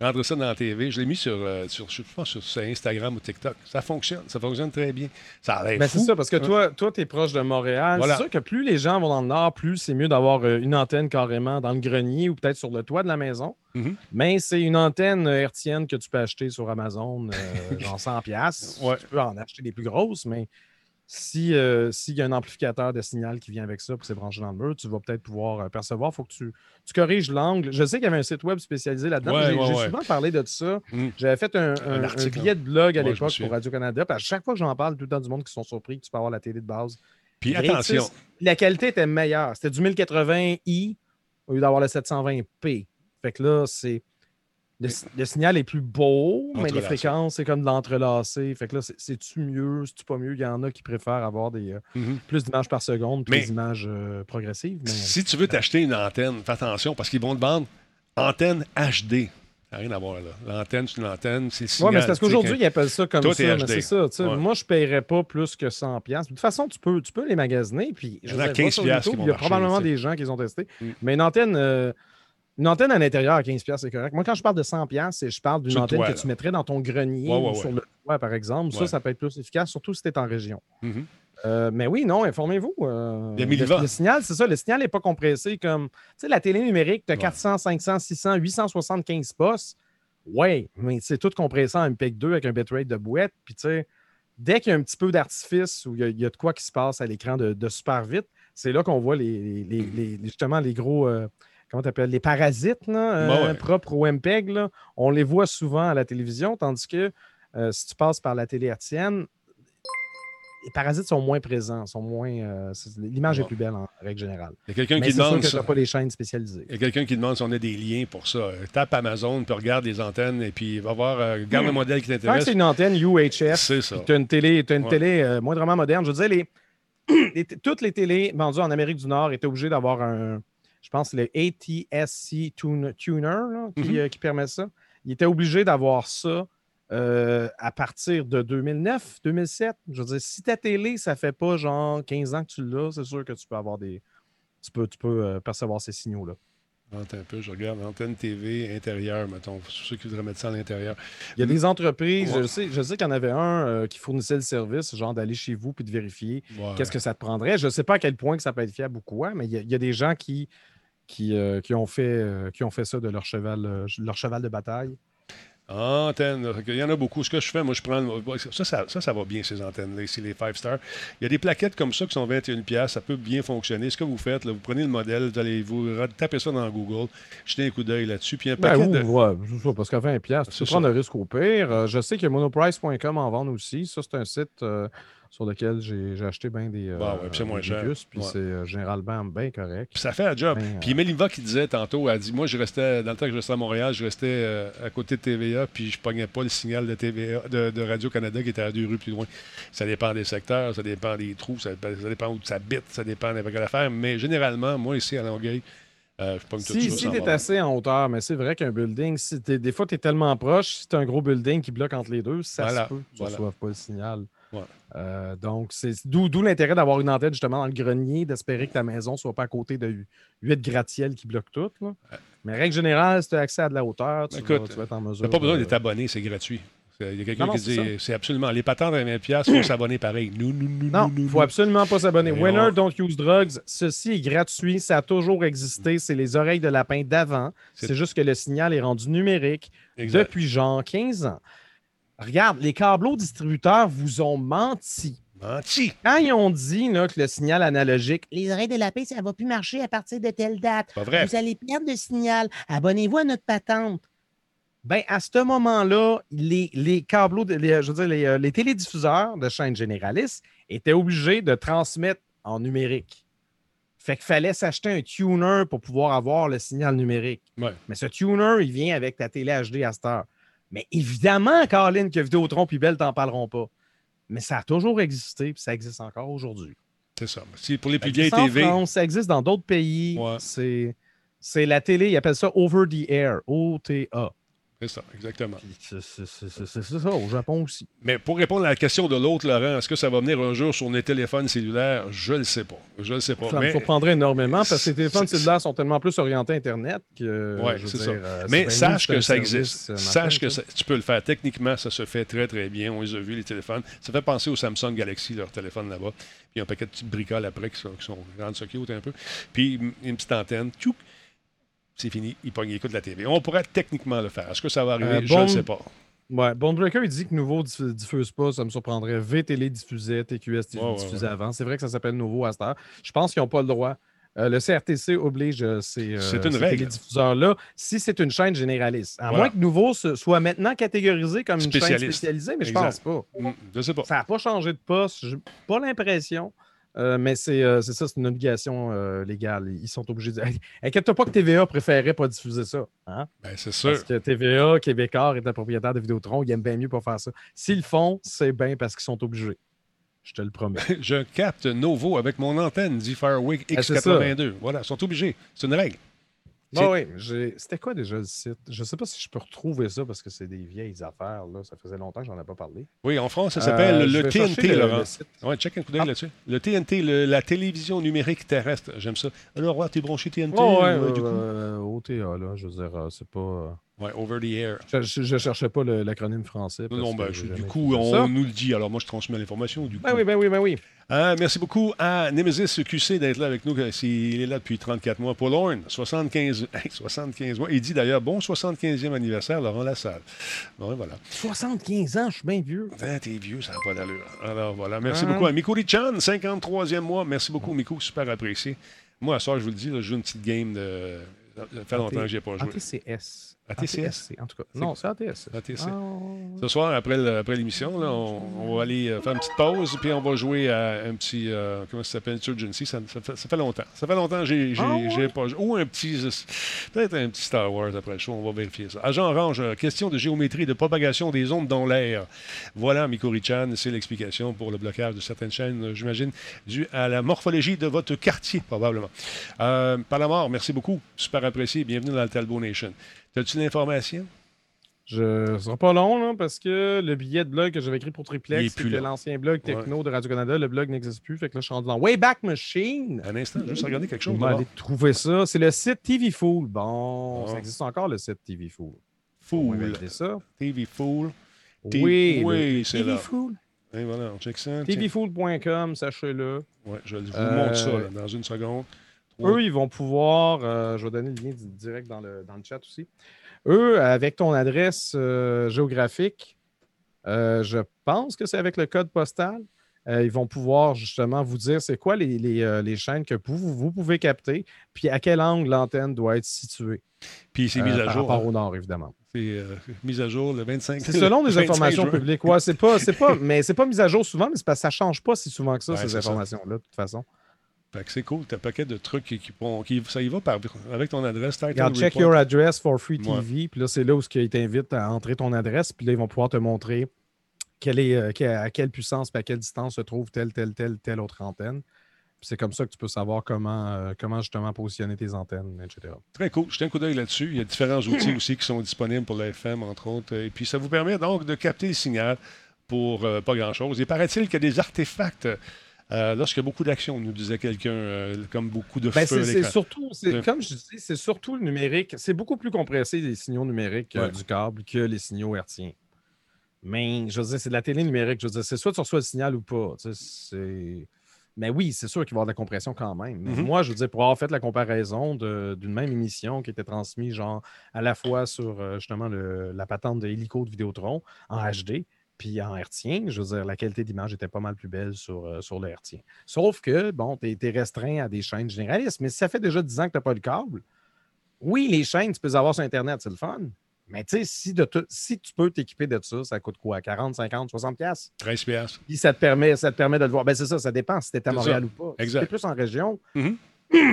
Rentre ça dans la TV. Je l'ai mis sur, euh, sur, je pense, sur Instagram ou TikTok. Ça fonctionne. Ça fonctionne très bien. Ça a l'air Ben, c'est ça, parce que toi, toi tu es proche de Montréal. Voilà. C'est sûr que plus les gens vont dans le nord, plus c'est mieux d'avoir euh, une antenne carrément dans le grenier ou peut-être sur le toit de la maison. Mhm. Mais c'est une antenne euh, hertzienne que tu peux acheter sur Amazon, euh, genre 100$. piastres. Ouais. Tu peux en acheter des plus grosses, mais si, euh, s'il y a un amplificateur de signal qui vient avec ça pour c'est branché dans le mur, tu vas peut-être pouvoir euh, percevoir. Il faut que tu, tu corriges l'angle. Je sais qu'il y avait un site web spécialisé là-dedans. Ouais, J'ai ouais, souvent parlé de ça. Mm. J'avais fait un, Un un- un article, billet de blog à l'époque pour Radio-Canada. À chaque fois que j'en parle, tout le temps du monde qui sont surpris que tu peux avoir la télé de base. Puis attention. 6, La qualité était meilleure. C'était du 1080i au lieu d'avoir le 720p. Fait que là, c'est. Le, le signal est plus beau, mais les fréquences, c'est comme de l'entrelacé. Fait que là, c'est- c'est-tu mieux, c'est-tu pas mieux? Il y en a qui préfèrent avoir des, euh, Mhm. plus d'images par seconde, puis Mais- des images euh, progressives. Mais... Si tu veux t'acheter une antenne, fais attention parce qu'ils vont te vendre antenne HD. Ça n'a rien à voir là. L'antenne, c'est une antenne, c'est Oui, mais c'est parce qu'aujourd'hui, ils appellent ça comme ça. mais HD. c'est ça. Ouais. Moi, je ne paierais pas plus que 100$. piastres. De toute façon, tu peux, tu peux les magasiner. Puis, Il y je en a dire, 15 va sur piastres YouTube, qui vont Il y a marcher, probablement des gens qui les ont testés. Mm. Mais une antenne, euh, une antenne à l'intérieur à 15$, piastres, c'est correct. Moi, quand je parle de 100$, piastres, c'est- je parle d'une antenne que là. tu mettrais dans ton grenier Ouais, ouais, ou ouais. sur le toit, par exemple. Ça, ça peut être plus efficace, surtout si tu es en région. Mhm. Euh, mais oui, non, informez-vous. euh, le, le signal, c'est ça. Le signal n'est pas compressé comme. Tu sais, la télé numérique, tu as Ouais. 400, 500, 600, 875 postes. Ouais, mais c'est tout compressé en MPEG-2 avec un bitrate de boîte. Puis, tu sais, dès qu'il y a un petit peu d'artifice ou il y a- il y, a de quoi qui se passe à l'écran de, de super vite, c'est là qu'on voit les, les- les- les- justement les gros. euh, comment t'appelles Les parasites là, euh, Ouais, propres au MPEG. Là, on les voit souvent à la télévision, tandis que euh, si tu passes par la télé hertzienne, les parasites sont moins présents, sont moins. euh, L'image est plus belle en règle générale. Il y a quelqu'un qui sûr demande que tu ça. n'as pas les chaînes spécialisées. Il y a quelqu'un qui demande si on a des liens pour ça. Euh, Tape Amazon, puis regarde les antennes, et puis va voir, euh, regarde le modèle qui t'intéresse. c'est une antenne UHF, C'est ça. tu as une télé, t'as une Ouais. télé moindrement moderne. Je veux dire, les, toutes les télés vendues en Amérique du Nord étaient obligées d'avoir un, je pense, le ATSC tune- Tuner là, qui, Mhm. euh, qui permet ça. Il était obligé d'avoir ça euh, à partir de 2009, 2007. Je veux dire, si ta télé, ça fait pas genre 15 ans que tu l'as, c'est sûr que tu peux avoir des. Tu peux, tu peux euh, percevoir ces signaux-là. Rentre un peu, je regarde. Antenne TV, intérieur, mettons. Pour ceux qui voudraient mettre ça à l'intérieur. Il y a des entreprises, Ouais. je sais, je sais qu'il y en avait un euh, qui fournissait le service, genre d'aller chez vous puis de vérifier Ouais. qu'est-ce que ça te prendrait. Je ne sais pas à quel point que ça peut être fiable ou quoi, mais il y a, il y a des gens qui, qui, euh, qui ont fait, euh, qui ont fait ça de leur cheval, euh, leur cheval de bataille. Antenne, il y en a beaucoup. Ce que je fais, moi, je prends. Ça, ça, ça, ça va bien, ces antennes-là, ici, les 5 stars. Il y a des plaquettes comme ça qui sont 21$, piastres, ça peut bien fonctionner. Ce que vous faites, là, vous prenez le modèle, vous allez vous tapez ça dans Google, jetez un coup d'œil là-dessus, puis un Ben, paquet ou, de. ouais, parce qu'à 20$, piastres, tu peux prendre le risque au pire. Je sais que monoprice.com en vend aussi. Ça, c'est un site euh, sur lequel j'ai acheté bien des, euh, Bah ouais, puis c'est moins cher. puis Ouais. c'est euh, généralement bien correct. Puis ça fait un job. Ben, Puis Méliva qui disait tantôt, elle dit Moi, je restais, dans le temps que je restais à Montréal, je restais euh, à côté de TVA, puis je pognais pas le signal de TVA, de, de Radio-Canada qui était à deux rues plus loin. Ça dépend des secteurs, ça dépend des trous, ça, ça dépend où tu habites, ça dépend de quelle affaire. Mais généralement, moi, ici à Longueuil, euh, je Si, ça. si tu es assez en hauteur, mais c'est vrai qu'un building, si des fois, tu es tellement proche, si tu un gros building qui bloque entre les deux, ça Voilà, se peut que tu ne voilà. reçoives pas le signal. Ouais. Euh, donc, c'est d'où l'intérêt d'avoir une antenne justement dans le grenier, d'espérer que ta maison ne soit pas à côté de huit gratte-ciel qui bloquent tout. là. Mais règle générale, si tu as accès à de la hauteur, tu, Écoute, vas, tu vas être en mesure. T'as pas besoin d'être abonné, c'est gratuit. Il y a quelqu'un qui dit c'est absolument. Les patentes à 20$, piastres, il faut s'abonner pareil. Nous, nous, nous, Non, il nous, faut absolument pas s'abonner. Winner, on- don't use drugs. Ceci est gratuit. Ça a toujours existé. C'est les oreilles de lapin d'avant. C'est- C'est juste que le signal est rendu numérique Exact. depuis genre 15 ans. Regarde, les câbleaux distributeurs vous ont menti. Menti. Quand ils ont dit là, que le signal analogique, les oreilles de lapin, ça ne va plus marcher à partir de telle date. Pas vrai. Vous allez perdre le signal. Abonnez-vous à notre patente. Ben, à ce moment-là, les, les câbleaux, de- les, je veux dire, les, euh, les télédiffuseurs de chaînes généralistes étaient obligés de transmettre en numérique. Fait qu'il fallait s'acheter un tuner pour pouvoir avoir le signal numérique. Ouais. Mais ce tuner, il vient avec ta télé HD à cette heure. Mais évidemment, Caroline, que Vidéotron puis Bell t'en parleront pas. Mais ça a toujours existé, puis ça existe encore aujourd'hui. C'est ça. Si pour les plus vieilles TV. France, ça existe dans d'autres pays. Ouais. C'est la télé, ils appellent ça over the air, OTA. C'est ça, exactement. C'est, ça, au Japon aussi. Mais pour répondre à la question de l'autre, Laurent, est-ce que ça va venir un jour sur les téléphones cellulaires? Je ne le sais pas. Je ne le sais pas. Ça me Mais, surprendrait énormément parce que les téléphones cellulaires sont tellement plus orientés Internet que. Veux c'est ça. euh, mais sache que ça existe. Sache que ça. tu peux le faire. Techniquement, ça se fait très, très bien. On les a vus, les téléphones. Ça fait penser au Samsung Galaxy, leur téléphone là-bas. Puis un paquet de petites bricoles après qui sont, qui sont rendent ça cute un peu. Puis une petite antenne. Tchouk! C'est fini. Il pogne, il écoute la TV. On pourrait techniquement le faire. Est-ce que ça va arriver? Euh, Je ne sais pas. Ouais, Bonebreaker, il dit que Nouveau ne diffuse pas, ça me surprendrait. V-Télé diffusait, TQS ouais, diffusait ouais. avant. C'est vrai que ça s'appelle Nouveau à cette heure. Je pense qu'ils n'ont pas le droit. Euh, le CRTC oblige euh, ces, télédiffuseurs-là si c'est une chaîne généraliste. À Voilà. moins que Nouveau soit maintenant catégorisé comme une chaîne spécialisée, mais je Exact. pense pas. Hmm, Je ne sais pas. Ça n'a pas changé de poste, j'ai pas l'impression. Euh, mais c'est euh, ça, c'est une obligation euh, légale. Ils sont obligés de. Inquiète-toi pas que TVA préférait pas diffuser ça. Hein? Ben, c'est sûr. Parce que TVA, Québécois est un propriétaire de Vidéotron, ils aiment bien mieux pas faire ça. S'ils le font, c'est bien parce qu'ils sont obligés. Je te le promets. Je capte Novo avec mon antenne, dit c'est X82. Voilà, ils sont obligés. C'est une règle. Bah oui, c'était quoi déjà le site? Je sais pas si je peux retrouver ça parce que c'est des vieilles affaires. Là. Ça faisait longtemps que j'en ai pas parlé. Oui, en France, ça s'appelle Euh, le TNT, le- Laurent. le site. Ouais, check un coup d'œil Ah. là-dessus. Le TNT, le- la télévision numérique terrestre. J'aime ça. Alors, ouais, t'es branché TNT. Oh, ouais, ouais, du coup? euh, OTA, là, je veux dire, euh, c'est pas. Euh, Ouais, over the air. Je, je cherchais pas l'acronyme français. Non, non, ben, que je- j'ai du coup, on ça. nous le dit. Alors, moi, je transmets l'information. Du coup. Ben oui, ben oui, ben oui. Ah, merci beaucoup à Nemesis QC d'être là avec nous. Il est là depuis 34 mois. Paul Horn, 75, hey, 75 mois. Il dit d'ailleurs bon 75e anniversaire, Laurent Lassalle. Bon, voilà. 75 ans, je suis bien vieux. Ah, t'es vieux, ça n'a pas d'allure. Alors voilà, merci Ah. beaucoup à Miku Richan, 53e mois. Merci beaucoup, Miku, super apprécié. Moi, à soir, je vous le dis, là, je joue une petite game de. Ça fait longtemps que je n'ai pas joué. ATCS. ATCS? en tout cas. Non, c'est ATS. ATC. Ah, Ce soir, après, l'émission, on, on va aller euh, faire une petite pause, puis on va jouer à un petit. euh, comment ça s'appelle Insurgency. Ça, ça fait, ça fait longtemps. Ça fait longtemps que j'ai Ah ouais? pas joué. Ou un petit. Peut-être un petit Star Wars après le show. On va vérifier ça. Agent Orange, euh, question de géométrie et de propagation des ondes dans l'air. Voilà, Mikori-chan, c'est l'explication pour le blocage de certaines chaînes, euh, j'imagine, dû à la morphologie de votre quartier, probablement. Euh, par la mort, merci beaucoup. Super apprécié. Bienvenue dans le Talbot Nation. As-tu l'information? Je... Ce sera pas long, là, parce que le billet de blog que j'avais écrit pour Triplex, c'était l'ancien blog techno de Radio-Canada. Le blog n'existe plus. Fait que là, je suis rendu dans Wayback Machine. Un instant, juste regarder quelque chose. On va aller trouver ça. C'est le site TV Fool. Bon, Ah. ça existe encore, le site TV Fool. On Fool. valider ça. TV Fool. Oui, oui, c'est TV là. Fool. Et voilà, on check ça. TVFool.com, sachez-le. Ouais, je vous Euh, montre ça là, dans une seconde. Eux, ils vont pouvoir, euh, je vais donner le lien di- direct dans le, dans le chat aussi. Eux, avec ton adresse euh, géographique, euh, je pense que c'est avec le code postal, ils vont pouvoir justement vous dire c'est quoi les, les, les chaînes que vous, vous pouvez capter, puis à quel angle l'antenne doit être située. Puis c'est mis à par jour. rapport hein. au nord, évidemment. C'est euh, mis à jour le 25 C'est selon des 25 informations juin. publiques. Ouais, c'est pas, pas, mais c'est pas mis à jour souvent, mais c'est parce que ça change pas si souvent que ça, Ouais, ces informations-là, de toute façon. Fait que c'est cool, t'as un paquet de trucs qui, qui, qui- ça y va par, avec ton adresse. Regarde, check your address for free. TV. Puis là, c'est là où ils t'invitent à entrer ton adresse. Puis là, ils vont pouvoir te montrer quelle est, euh, à quelle puissance et à quelle distance se trouve telle, telle, telle, telle autre antenne. Puis c'est comme ça que tu peux savoir comment, euh, comment justement positionner tes antennes, etc. Très cool. Jetez un coup d'œil là-dessus. Il y a différents outils aussi qui sont disponibles pour la FM, entre autres. Et puis, ça vous permet donc de capter le signal pour euh, pas grand-chose. Et paraît-il qu'il y a des artefacts euh, lorsqu'il y a beaucoup d'action, nous disait quelqu'un, euh, comme beaucoup de Ben, feu c'est surtout, comme je dis, c'est surtout le numérique. C'est beaucoup plus compressé les signaux numériques euh, du câble que les signaux hertziens. Mais je veux dire, c'est de la télé numérique. Je veux dire, c'est soit tu reçois le signal ou pas. tu sais, c'est- Mais oui, c'est sûr qu'il va y avoir de la compression quand même. Mais Mhm. Moi, je veux dire, pour avoir fait la comparaison d'une même émission qui était transmise genre à la fois sur justement le- la patente de hélico de Vidéotron en HD, puis en hertzien, je veux dire, la qualité d'image était pas mal plus belle sur, euh, sur le hertzien. Sauf que, bon, tu es, restreint à des chaînes généralistes. Mais si ça fait déjà 10 ans que tu n'as pas le câble, oui, les chaînes, tu peux les avoir sur Internet, c'est le fun. Mais tu sais, si, si tu peux t'équiper de ça, ça coûte quoi? 40, 50, 60 pièces 13 piastres. Puis ça te permet, ça te permet de le voir. Ben c'est ça, ça dépend si tu es à Montréal ça. ou pas. Exact. Si tu plus en région,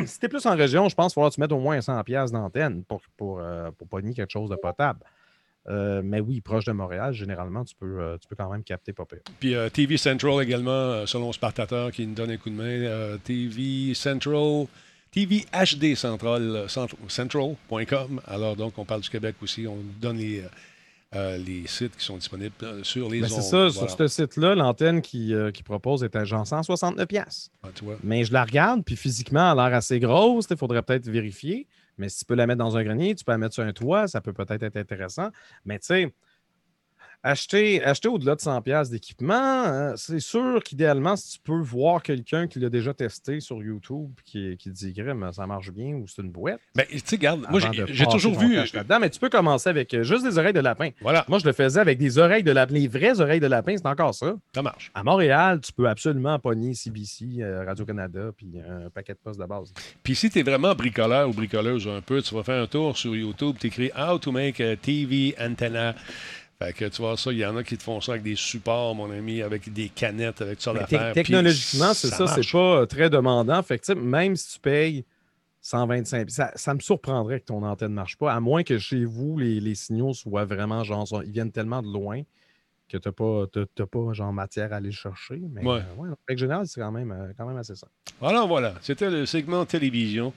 si es plus en région, je pense qu'il va falloir que tu mettes au moins 100 pièces d'antenne pour, pour, euh, pour pogner quelque chose de potable. Euh, mais oui, proche de Montréal, généralement, tu peux, euh, tu peux quand même capter pas pire. Puis euh, TV Central également, selon Spartateur qui nous donne un coup de main. TV Central, TV HD Central, cent- Central.com. Alors donc, on parle du Québec aussi. On donne les, euh, les sites qui sont disponibles sur les Ben, c'est ça, Voilà. sur ce site-là, l'antenne qui, euh, qui propose est à genre 169 pièces. Ah, tu vois. Mais je la regarde, puis physiquement, elle a l'air assez grosse. Il faudrait peut-être vérifier. Mais si tu peux la mettre dans un grenier, tu peux la mettre sur un toit, ça peut peut-être être intéressant. Mais tu sais, acheter, acheter au-delà de 100$ piastres d'équipement, euh, c'est sûr qu'idéalement, si tu peux voir quelqu'un qui l'a déjà testé sur YouTube qui, qui dit Grim, ça marche bien ou c'est une boîte. Ben, tu sais, regarde, moi, j'ai toujours vu. là-dedans. Mais tu peux commencer avec euh, juste des oreilles de lapin. Voilà, Moi, je le faisais avec des oreilles de lapin. Les vraies oreilles de lapin, c'est encore ça. ça marche. À Montréal, tu peux absolument pogner CBC, euh, Radio-Canada, puis un paquet de postes de base. Puis si tu es vraiment bricoleur ou bricoleuse un peu, tu vas faire un tour sur YouTube, tu écris How to make a TV antenna. Fait que tu vois ça, il y en a qui te font ça avec des supports, mon ami, avec des canettes, avec Mais d'affaires. technologiquement, c'est ça, c'est pas euh, très demandant. Fait que, même si tu payes 125, ça, ça me surprendrait que ton antenne ne marche pas, à moins que chez vous, les, les signaux soient vraiment genre, sont- ils viennent tellement de loin que tu n'as pas, pas genre matière à aller chercher. Mais Ouais. euh, ouais, en règle générale, c'est quand même, euh, quand même assez simple. Voilà, voilà. C'était le segment télévision.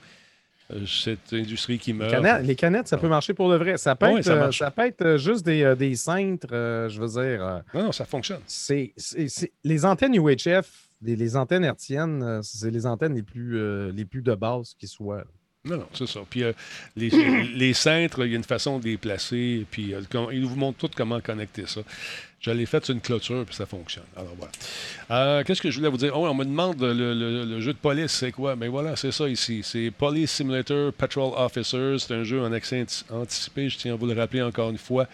Euh, cette industrie qui meurt. Canettes- les canettes, ça peut marcher pour de vrai. Ça peut, ouais, être, ça euh, marche. ça peut être euh, juste des, des cintres, euh, je veux dire. Non, non, ça fonctionne. c'est, les antennes UHF, les, les antennes hertziennes, c'est les antennes les plus, euh, les plus de base qui soient. Non, non, c'est ça. Puis euh, les, les cintres, il y a une façon de les placer. Puis euh, ils vous montrent tout comment connecter ça. Je l'ai fait sur une clôture, puis ça fonctionne. Alors voilà. Euh, Qu'est-ce que je voulais vous dire? Oh, on me demande le, le- le jeu de police, c'est quoi? Mais voilà, c'est ça ici. C'est Police Simulator Patrol Officers. C'est un jeu en accès anti- anticipé, je tiens à vous le rappeler encore une fois.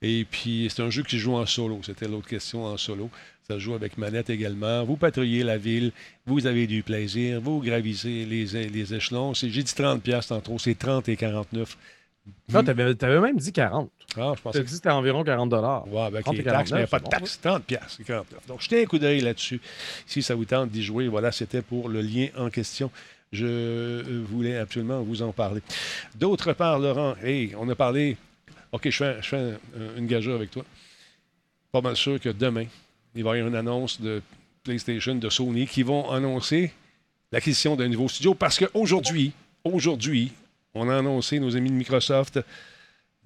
Et puis, c'est un jeu qui joue en solo. C'était l'autre question en solo. Ça joue avec manette également. Vous patrouillez la ville, vous avez du plaisir, vous gravissez les, les échelons. C'est- J'ai dit 30 pièces tantôt, c'est 30 et 49. Non, tu avais, même dit 40. Ah, je Tu pensais as que dit que c'était environ 40 dollars. Ouais, avec 30 les et taxes, mais il n'y a 49, pas de taxes. 30 piastres, c'est 49. Donc, jetez un coup d'œil là-dessus. Si ça vous tente d'y jouer, voilà, c'était pour le lien en question. Je euh, voulais absolument vous en parler. D'autre part, Laurent, hey, on a parlé. OK, je fais, je fais un- une gageure avec toi. Pas mal sûr que demain, il va y avoir une annonce de PlayStation, de Sony, qui vont annoncer l'acquisition d'un nouveau studio parce qu'aujourd'hui, aujourd'hui, on a annoncé, nos amis de Microsoft,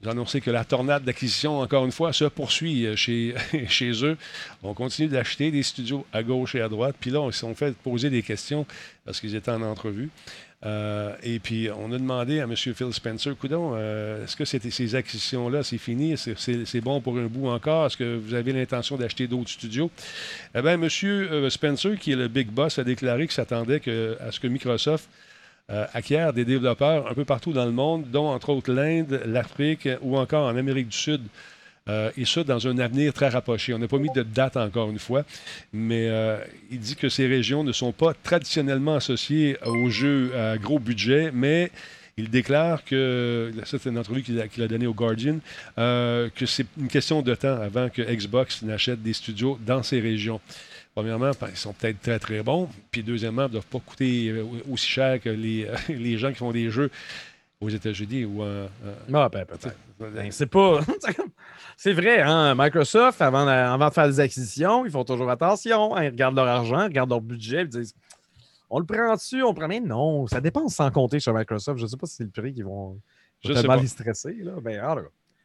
Ils ont annoncé que la tornade d'acquisition, encore une fois, se poursuit euh, chez, chez eux. On continue d'acheter des studios à gauche et à droite. Puis là, ils se sont fait poser des questions parce qu'ils étaient en entrevue. Euh, et puis, on a demandé à M. Phil Spencer, Coudon, euh, est-ce que ces acquisitions-là, c'est fini? C'est- bon pour un bout encore? Est-ce que vous avez l'intention d'acheter d'autres studios? Eh bien, M. Spencer, qui est le big boss, a déclaré qu'il s'attendait à ce que Microsoft euh, acquiert des développeurs un peu partout dans le monde, dont entre autres l'Inde, l'Afrique ou encore en Amérique du Sud. Euh, et ça, dans un avenir très rapproché. On n'a pas mis de date encore une fois, mais euh, il dit que ces régions ne sont pas traditionnellement associées aux jeux à gros budget, mais il déclare que, c'est une entrevue qu'il a, qu'il a donnée au Guardian, euh, que c'est une question de temps avant que Xbox n'achète des studios dans ces régions. Premièrement, ben, ils sont peut-être très très bons, puis deuxièmement, ils ne doivent pas coûter aussi cher que les, les gens qui font des jeux aux États-Unis ou en- Ah, ben, peut-être. Ben, c'est pas. c'est vrai, hein? Microsoft, avant de, avant de faire des acquisitions, ils font toujours attention. hein, Ils regardent leur argent, ils regardent leur budget, ils disent on le prend dessus, on le prend. Mais non, ça dépense sans compter chez Microsoft. Je ne sais pas si c'est le prix qu'ils vont Je sais pas. les stresser. Là. Ben, cas,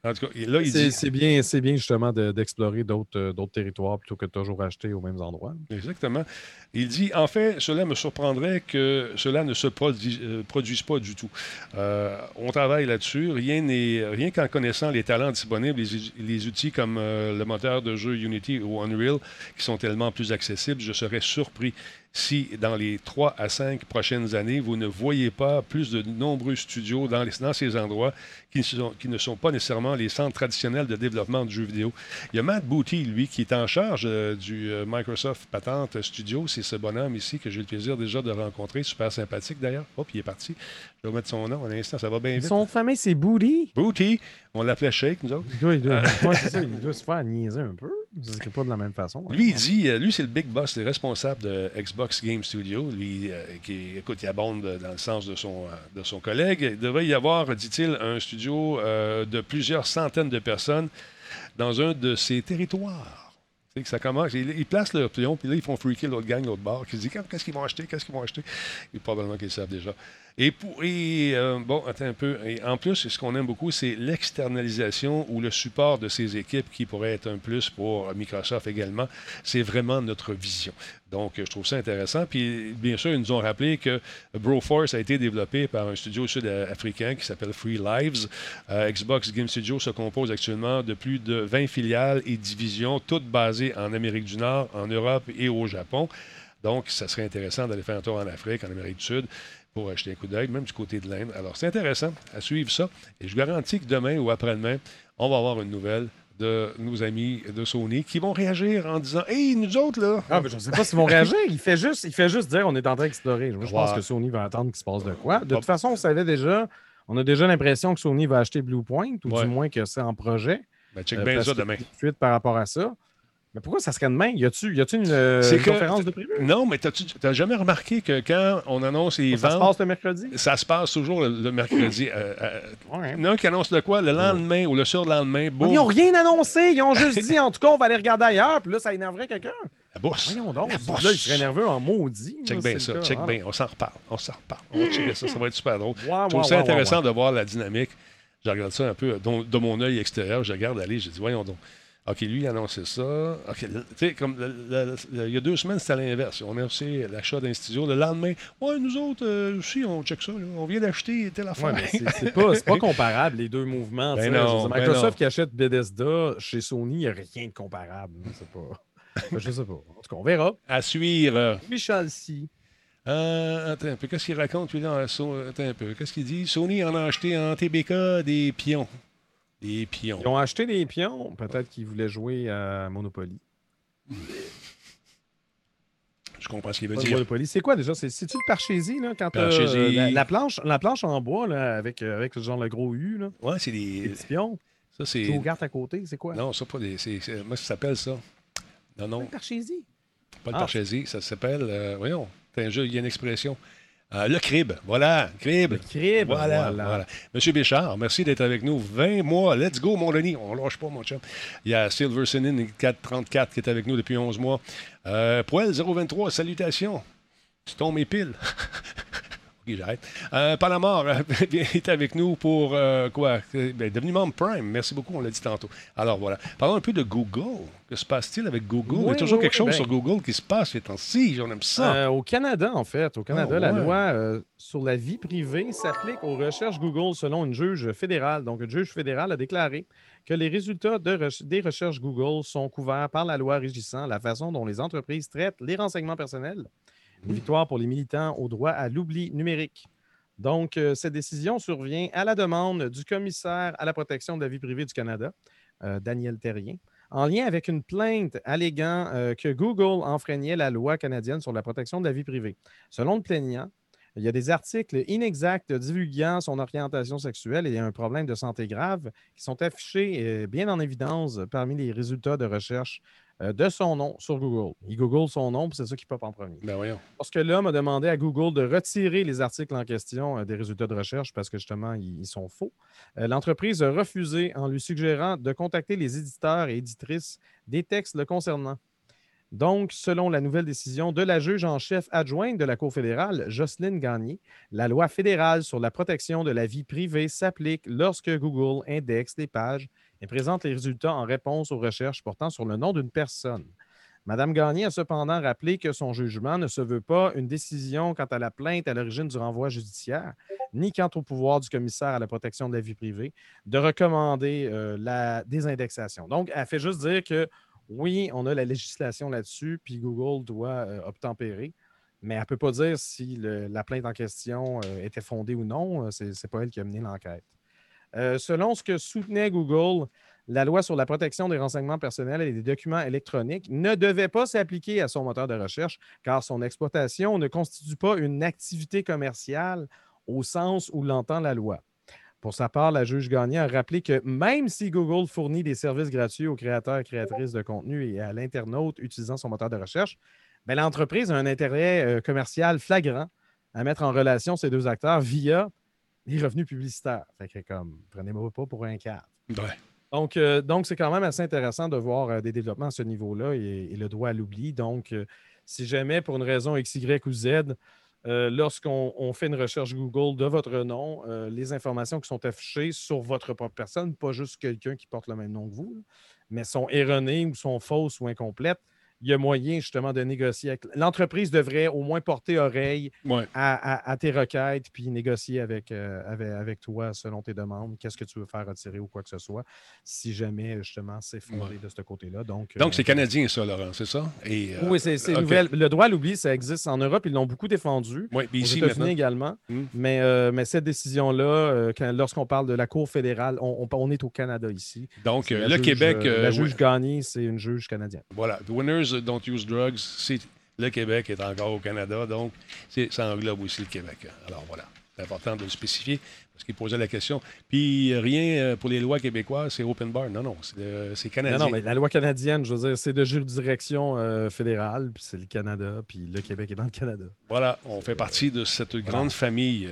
En tout cas, et là, il c'est dit. c'est bien, c'est bien justement de- d'explorer d'autres euh, d'autres territoires plutôt que de toujours acheter aux mêmes endroits. Exactement. Il dit En fait, cela me surprendrait que cela ne se euh, produise pas du tout. Euh, on travaille là-dessus. Rien qu'en connaissant les talents disponibles, les, outils comme euh, le moteur de jeu Unity ou Unreal, qui sont tellement plus accessibles, je serais surpris si dans les 3 à 5 prochaines années, vous ne voyez pas plus de nombreux studios dans, les- dans ces endroits qui ne, sont, qui ne sont pas nécessairement les centres traditionnels de développement de jeux vidéo. Il y a Matt Booty, lui, qui est en charge euh, du euh, Microsoft Patent Studio. C'est ce bonhomme ici que j'ai le plaisir déjà de rencontrer. Super sympathique d'ailleurs. Hop, il est parti. Je vais mettre son nom à l'instant. Ça va bien vite. Son famille, c'est Booty. Booty, on l'appelait Shake, nous autres. Il doit- ouais, c'est ça, il doit se faire niaiser un peu. C'est pas de la même façon. hein. Lui, dit, euh, lui, c'est le big boss, le responsable de Xbox Game Studio. Lui, euh, qui, écoute, il abonde dans le sens de son, euh, de son collègue. Il devrait y avoir, dit-il, un studio euh, de plusieurs centaines de personnes dans un de ses territoires. Sais que ça commence, ils, placent leur pion, puis là, ils font freaker l'autre gang, l'autre bar, qui se dit qu'est-ce qu'ils vont acheter, qu'est-ce qu'ils vont acheter? Et probablement qu'ils savent déjà. Et, pour, et euh, bon, attends un peu. En plus, ce qu'on aime beaucoup, c'est l'externalisation ou le support de ces équipes qui pourrait être un plus pour Microsoft également. C'est vraiment notre vision. Donc, je trouve ça intéressant. Puis, bien sûr, ils nous ont rappelé que Broforce a été développé par un studio sud-africain qui s'appelle Free Lives. Euh, Xbox Game Studio se compose actuellement de plus de 20 filiales et divisions, toutes basées en Amérique du Nord, en Europe et au Japon. Donc, ça serait intéressant d'aller faire un tour en Afrique, en Amérique du Sud, pour acheter un coup d'œil, même du côté de l'Inde. Alors, c'est intéressant à suivre ça. Et je garantis que demain ou après-demain, on va avoir une nouvelle de nos amis de Sony qui vont réagir en disant Hey, nous autres, là, Ah, ben, je ne sais pas s'ils vont réagir. Il fait, juste, il fait juste dire on est en train d'explorer. Moi, je pense que Sony va attendre qu'il se passe de quoi. De toute façon, on savait déjà. On a déjà l'impression que Sony va acheter Bluepoint, ou Ouais. du moins que c'est en projet. ben, check Euh, bien ça demain. des fuites par rapport à ça. Mais pourquoi ça serait demain? Y a-tu une, euh, une que- conférence de prévu? Non, mais t'as-tu- t'as jamais remarqué que quand on annonce les Ça se ventes, passe le mercredi? ça se passe toujours le, le mercredi. Euh, euh, Ouais. il y en a un qui annonce de quoi? Le lendemain ou le surlendemain, boum, Ils n'ont rien annoncé. Ils ont juste dit, en tout cas, on va aller regarder ailleurs. Puis là, ça énerverait quelqu'un. la bourse. Voyons donc. La bourse. Là, il serait nerveux en maudit. Check bien ça, check Ah. bien. On s'en reparle, on s'en reparle. On va checker ça, ça va être super drôle. Je trouve ça intéressant de voir la dynamique. Je regarde ça un peu de, de mon œil extérieur. Je regarde aller, j'ai dit, voyons donc. OK, lui, il a annoncé ça. OK, tu sais, comme il y a deux semaines, c'était à l'inverse. On a annoncé l'achat d'un studio. Le lendemain, ouais, nous autres, euh, aussi, on check ça. là. On vient d'acheter telle Ouais, affaire. mais c'est pas, pas comparable, les deux mouvements. Ben non, ben Microsoft non. qui achète Bethesda chez Sony, il n'y a rien de comparable. C'est pas... Je sais pas. En tout cas, on verra. À suivre. Michel Si. Euh, attends un peu. Qu'est-ce qu'il raconte, lui? So- Attends un peu. Qu'est-ce qu'il dit? Sony en a acheté en TBK des pions. Des pions. Ils ont acheté des pions. Peut-être qu'ils voulaient jouer à Monopoly. Je comprends ce qu'il veut Pas dire. Monopoly. C'est quoi déjà? C'est- C'est-tu le Parchésie, là? Quand Parchésie. euh, la, la planche, la planche en bois, là, avec, euh, avec genre le gros U, là? Ouais, c'est des. pions. Ça, c'est. Tu regardes à côté, c'est quoi? Non, ça, pas des. c'est- Moi, ça s'appelle ça. Non, non, Le Parchésie. pas le Ah. parchésie. Ça s'appelle. euh, voyons, c'est un jeu, il y a une expression. Euh, le crib. Voilà, crib. Le crib. Voilà, voilà, Monsieur Béchard, merci d'être avec nous. 20 mois. Let's go, mon Denis. On lâche pas, mon chum. Il y a Silver Sinin 434 qui est avec nous depuis 11 mois. Euh, Poel 023, salutations. Tu tombes mes piles. J'arrête. Euh, Palamar euh, est avec nous pour euh, quoi? Euh, ben, devenu membre Prime. Merci beaucoup, on l'a dit tantôt. Alors voilà. Parlons un peu de Google. Que se passe-t-il avec Google? Il y a toujours oui, quelque chose ben- sur Google qui se passe ces temps-ci. On aime ça. Euh, au Canada, en fait, au Canada, Ah, la ouais. loi sur la vie privée s'applique aux recherches Google selon une juge fédérale. Donc, une juge fédérale a déclaré que les résultats de des recherches Google sont couverts par la loi régissant la façon dont les entreprises traitent les renseignements personnels. Une victoire pour les militants au droit à l'oubli numérique. Donc, euh, cette décision survient à la demande du commissaire à la protection de la vie privée du Canada, euh, Daniel Terrien, en lien avec une plainte alléguant euh, que Google enfreignait la loi canadienne sur la protection de la vie privée. Selon le plaignant, il y a des articles inexacts divulguant son orientation sexuelle et un problème de santé grave qui sont affichés bien en évidence parmi les résultats de recherche de son nom sur Google. Il Google son nom, puis c'est ça qui pop en premier. Ben voyons. Lorsque l'homme a demandé à Google de retirer les articles en question euh, des résultats de recherche parce que justement, ils, ils sont faux, euh, l'entreprise a refusé en lui suggérant de contacter les éditeurs et éditrices des textes le concernant. Donc, selon la nouvelle décision de la juge en chef adjointe de la Cour fédérale, Jocelyne Gagné, la loi fédérale sur la protection de la vie privée s'applique lorsque Google indexe des pages et présente les résultats en réponse aux recherches portant sur le nom d'une personne. Madame Gagné a cependant rappelé que son jugement ne se veut pas une décision quant à la plainte à l'origine du renvoi judiciaire, ni quant au pouvoir du commissaire à la protection de la vie privée de recommander euh, la désindexation. Donc, elle fait juste dire que oui, on a la législation là-dessus, puis Google doit euh, obtempérer, mais elle ne peut pas dire si la plainte en question euh, était fondée ou non. Euh, C'est n'est pas elle qui a mené l'enquête. Euh, selon ce que soutenait Google, la loi sur la protection des renseignements personnels et des documents électroniques ne devait pas s'appliquer à son moteur de recherche car son exploitation ne constitue pas une activité commerciale au sens où l'entend la loi. Pour sa part, la juge Gagné a rappelé que même si Google fournit des services gratuits aux créateurs et créatrices de contenu et à l'internaute utilisant son moteur de recherche, ben, l'entreprise a un intérêt euh, commercial flagrant à mettre en relation ces deux acteurs via les revenus publicitaires. Fait que comme, prenez-moi pas pour un cadre. Ouais. Donc, euh, donc c'est quand même assez intéressant de voir euh, des développements à ce niveau-là et, et le droit à l'oubli. Donc, euh, si jamais pour une raison X, Y ou Z, lorsqu'on on fait une recherche Google de votre nom, les informations qui sont affichées sur votre propre personne, pas juste quelqu'un qui porte le même nom que vous, mais sont erronées ou sont fausses ou incomplètes, il y a moyen justement de négocier avec. L'entreprise devrait au moins porter oreille Ouais. à, à- à tes requêtes puis négocier avec, euh, avec, avec toi selon tes demandes. Qu'est-ce que tu veux faire retirer ou quoi que ce soit, si jamais justement c'est fondé Ouais. de ce côté-là. Donc, Donc, euh, c'est canadien, ça, Laurent, c'est ça? Et, euh, Oui, c'est c'est OK. nouvelle. Le droit à l'oubli, ça existe en Europe. Ils l'ont beaucoup défendu. Oui, puis ici, maintenant. également. Hmm. Mais, mais cette décision-là, lorsqu'on parle de la Cour fédérale, on, on- on est au Canada ici. Donc, le juge, Québec. la ouais. juge c'est une juge canadienne. Voilà. The winners don't use drugs. C'est le Québec est encore au Canada, donc c'est- ça englobe aussi le Québec. Alors voilà, c'est important de le spécifier parce qu'il posait la question. Puis rien euh, pour les lois québécoises, c'est open bar. Non, non, c'est euh, c'est Non, canadien. non, mais la loi canadienne, je veux dire, c'est de juridiction euh, fédérale, puis c'est le Canada, puis le Québec est dans le Canada. Voilà, on fait partie de cette grande famille.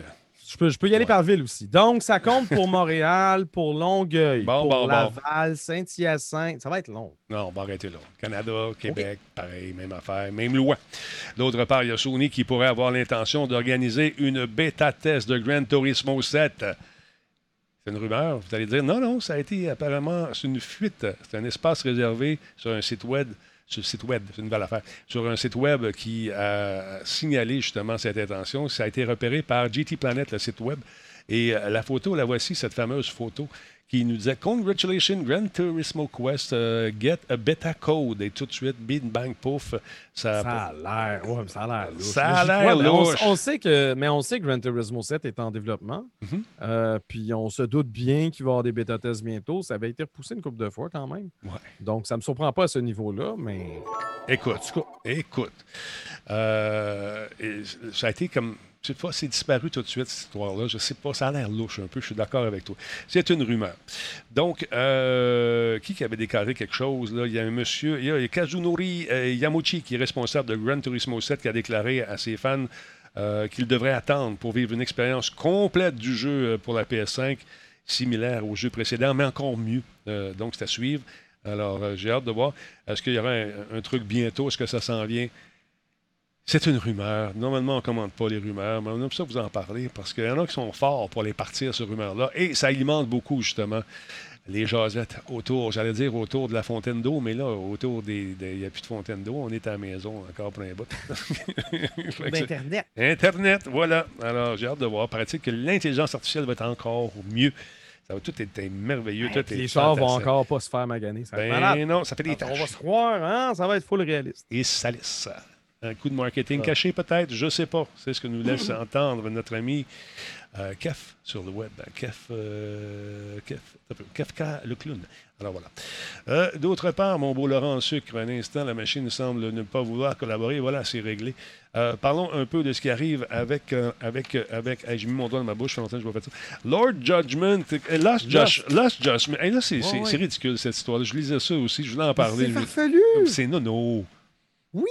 Je peux, je peux y aller Ouais. par ville aussi. Donc, ça compte pour Montréal, pour Longueuil, Bon, pour bon, bon. Laval, Saint-Hyacinthe. Ça va être long. Non, on va arrêter là. Canada, Québec, pareil, même affaire, même loi. D'autre part, il y a Sony qui pourrait avoir l'intention d'organiser une bêta-test de Gran Turismo 7. C'est une rumeur. Vous allez dire, non, non, ça a été apparemment, c'est une fuite. C'est un espace réservé sur un site web. Sur le site web, c'est une nouvelle affaire. Sur un site web qui a signalé justement cette intention. Ça a été repéré par GT Planet, le site web. Et euh, la photo, la voici, cette fameuse photo qui nous disait Congratulations, Gran Turismo Quest, euh, get a beta code. Et tout de suite, bing, bang, pouf. Ça, Ça a l'air. Ouais, ça a l'air louche. Ça a l'air on- louche. On, sait que, mais on sait que Gran Turismo 7 est en développement. Mhm. Euh, puis on se doute bien qu'il va y avoir des bêta-tests bientôt. Ça avait été repoussé une couple de fois quand même. Ouais. Donc, ça ne me surprend pas à ce niveau-là, mais. Écoute, écoute. Euh, ça a été comme. Cette fois, c'est disparu tout de suite, cette histoire-là. Je sais pas, ça a l'air louche un peu, je suis d'accord avec toi. C'est une rumeur. Donc, euh, qui avait déclaré quelque chose? Là? Il y a un monsieur, il y a Kazunori euh, Yamuchi, qui est responsable de Gran Turismo 7, qui a déclaré à ses fans euh, qu'il devrait attendre pour vivre une expérience complète du jeu pour la PS5, similaire au jeu précédent, mais encore mieux. Donc, c'est à suivre. Alors, j'ai hâte de voir. Est-ce qu'il y aura un truc bientôt? Est-ce que ça s'en vient? C'est une rumeur. Normalement, on ne commande pas les rumeurs, mais on aime ça vous en parler parce qu'il y en a qui sont forts pour les partir, ces rumeurs-là. Et ça alimente beaucoup, justement, les jasettes autour, j'allais dire autour de la fontaine d'eau, mais là, autour des. Il n'y a plus de fontaine d'eau, on est à la maison encore plein bout. Que c'est- D'Internet. Internet, voilà. Alors, j'ai hâte de voir. Paraît-il que l'intelligence artificielle va être encore mieux. Ça va tout être merveilleux. tout est les chars vont encore pas se faire maganer. Ça. Ben non, ça fait des On va tâches. se croire, hein? Ça va être full réaliste. Et salisse. Un coup de marketing caché peut-être, je ne sais pas. C'est ce que nous laisse entendre notre ami euh, Kef sur le web. Kef, euh, Kef, Kefka le clown. Alors voilà. Euh, D'autre part, mon beau Laurent Sucre, un instant, la machine semble ne pas vouloir collaborer. Voilà, c'est réglé. Euh, parlons un peu de ce qui arrive avec. avec, avec hey, J'ai mis mon doigt dans ma bouche, longtemps que je vais faire ça. Lord Judgment, Josh, Lost Judgment. Hey, là, c'est ouais. ridicule cette histoire-là. Je lisais ça aussi, je voulais en parler. C'est Je- farfelu. C'est nono. Oui.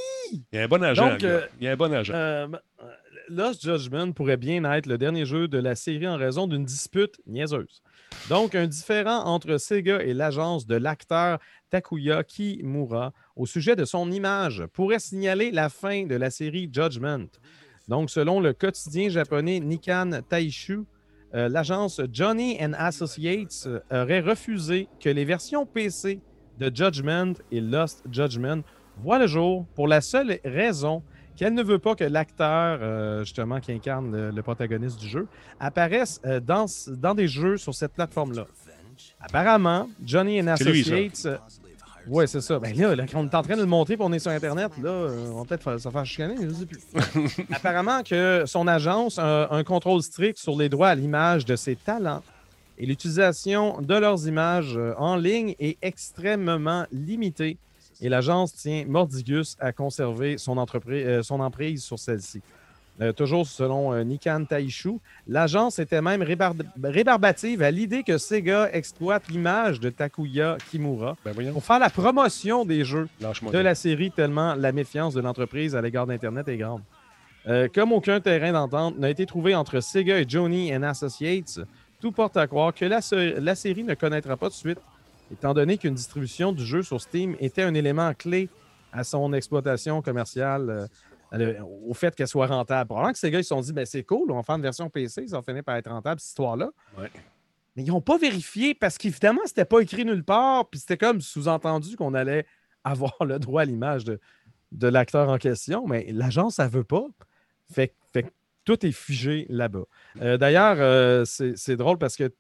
Il y a un bon agent. Donc, le gars. euh, Il y a un bon agent. Euh, euh, Lost Judgment pourrait bien être le dernier jeu de la série en raison d'une dispute niaiseuse. Donc, un différend entre Sega et l'agence de l'acteur Takuya Kimura au sujet de son image pourrait signaler la fin de la série Judgment. Donc, selon le quotidien japonais Nikan Taishu, euh, l'agence Johnny and Associates euh, aurait refusé que les versions PC de Judgment et Lost Judgment voient le jour pour la seule raison qu'elle ne veut pas que l'acteur, euh, justement, qui incarne le, le protagoniste du jeu, apparaisse euh, dans, dans des jeux sur cette plateforme-là. Apparemment, Johnny and C'est lui. Associates. euh, ouais, c'est ça. Ben là, là, quand on est en train de le montrer et on est sur Internet, là, on va peut-être se faire chicaner, mais je sais plus. Apparemment que son agence a un contrôle strict sur les droits à l'image de ses talents et l'utilisation de leurs images en ligne est extrêmement limitée et l'agence tient Mordigus à conserver son, entreprise, euh, son emprise sur celle-ci. Euh, toujours selon euh, Nikan Taishu, l'agence était même rébar- rébarbative à l'idée que Sega exploite l'image de Takuya Kimura Ben pour faire la promotion des jeux de la série tellement la méfiance de l'entreprise à l'égard d'Internet est grande. Euh, comme aucun terrain d'entente n'a été trouvé entre Sega et Johnny and Associates, tout porte à croire que la série ne connaîtra pas de suite, étant donné qu'une distribution du jeu sur Steam était un élément clé à son exploitation commerciale, euh, au fait qu'elle soit rentable. Probablement que Sega ils se sont dit, ben, c'est cool, on va faire une version PC, ça va finir par être rentable, cette histoire-là. Ouais. Mais ils n'ont pas vérifié parce qu'évidemment, c'était pas écrit nulle part, puis c'était comme sous-entendu qu'on allait avoir le droit à l'image de, de l'acteur en question, mais l'agence, ça veut pas. Fait, fait que tout est figé là-bas. Euh, D'ailleurs, euh, c'est drôle parce que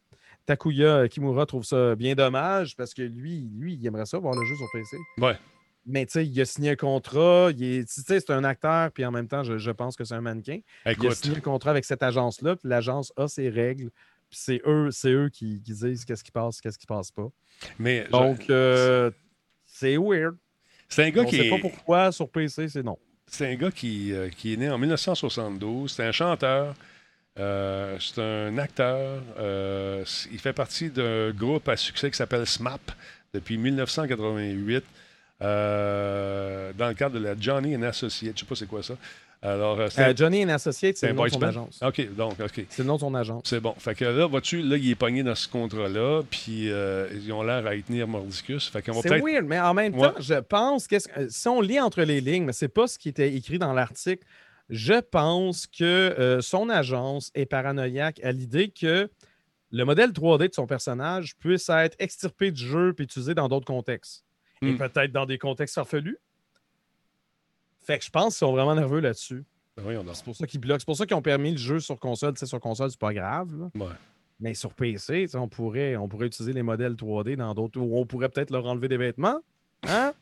Takuya Kimura trouve ça bien dommage parce que lui, lui, il aimerait ça voir le jeu sur PC. Ouais. Mais tu sais, il a signé un contrat, sais, c'est un acteur, puis en même temps, je, je pense que c'est un mannequin. Il a Écoute, signé un contrat avec cette agence-là, puis l'agence a ses règles, puis c'est eux, c'est eux qui, qui disent qu'est-ce qui passe, qu'est-ce qui passe pas. mais je- Donc, euh, c'est weird. c'est un gars On qui sait pas est, pourquoi sur PC, c'est non. c'est un gars qui, euh, qui est né en 1972. C'est un chanteur. Euh, c'est un acteur. euh, il fait partie d'un groupe à succès qui s'appelle SMAP depuis 1988. euh, dans le cadre de la Johnny and Associates. Je sais pas c'est quoi ça. Alors, Johnny and Associates, c'est le nom de son band? agence. OK, donc, OK. C'est le nom de son agence. C'est bon. Fait que là, vois-tu, là, il est pogné dans ce contrat-là, puis ils ont l'air à y tenir mordicus. Fait qu'on va C'est weird, mais en même temps, Ouais. je pense que si on lit entre les lignes, mais c'est pas ce qui était écrit dans l'article, je pense que euh, son agence est paranoïaque à l'idée que le modèle 3D de son personnage puisse être extirpé du jeu puis utilisé dans d'autres contextes. Et Hmm. peut-être dans des contextes farfelus. Fait que je pense qu'ils sont vraiment nerveux là-dessus. Ben donc. C'est pour ça qu'ils bloquent. C'est pour ça qu'ils ont permis le jeu sur console. Tu sais, sur console, c'est pas grave. Ouais. Mais sur PC, on pourrait, on pourrait utiliser les modèles 3D dans d'autres. Ou on pourrait peut-être leur enlever des vêtements. Hein?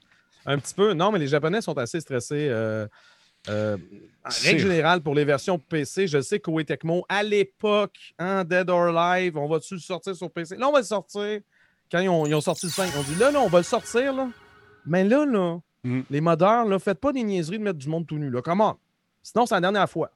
Un petit peu. Non, mais les Japonais sont assez stressés. euh, euh, en C'est- règle générale, pour les versions PC, je sais qu'au Tecmo, à l'époque, hein, Dead or Alive, on va-tu le sortir sur PC? Là, on va le sortir. Quand ils ont, ils ont sorti le 5, on dit là, là, on va le sortir. Là. Mais là, là, Mm. les modeurs, là, faites pas des niaiseries de mettre du monde tout nu. Là. Comment? Sinon, c'est la dernière fois.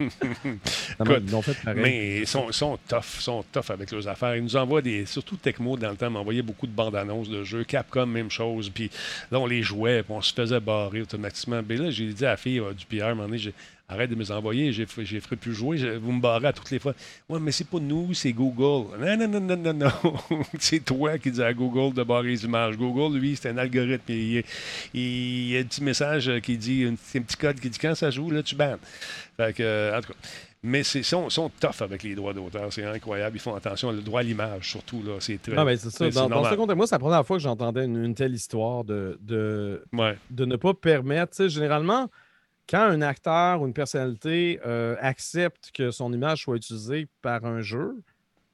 Non, mais Écoute, ils l'ont fait pareil. Mais ils sont, tough, sont tough avec leurs affaires. Ils nous envoient des. Surtout Tecmo, dans le temps, m'envoyait beaucoup de bandes annonces de jeux. Capcom, même chose. Puis là, on les jouait, puis on se faisait barrer automatiquement. Mais là, j'ai dit à la fille euh, du PR, à un moment donné, j'ai- Arrête de me les envoyer, j'ai j'ai ferai plus jouer, je- vous me barrez à toutes les fois. Ouais, mais c'est pas nous, c'est Google. Non, non, non, non, non, non. c'est toi qui dis à Google de barrer les images. Google, lui, c'est un algorithme. Il, y a un petit message qui dit, un, petit- un petit code qui dit quand ça joue, là, tu bannes. Fait que, euh, en tout cas. Mais ils sont, sont tough avec les droits d'auteur, c'est incroyable. Ils font attention, le droit à l'image, surtout, là, c'est très. Non, mais c'est ça. Dans, ce contexte, moi, c'est la première fois que j'entendais une, une telle histoire de, de, Ouais. de ne pas permettre. Généralement, quand un acteur ou une personnalité euh, accepte que son image soit utilisée par un jeu,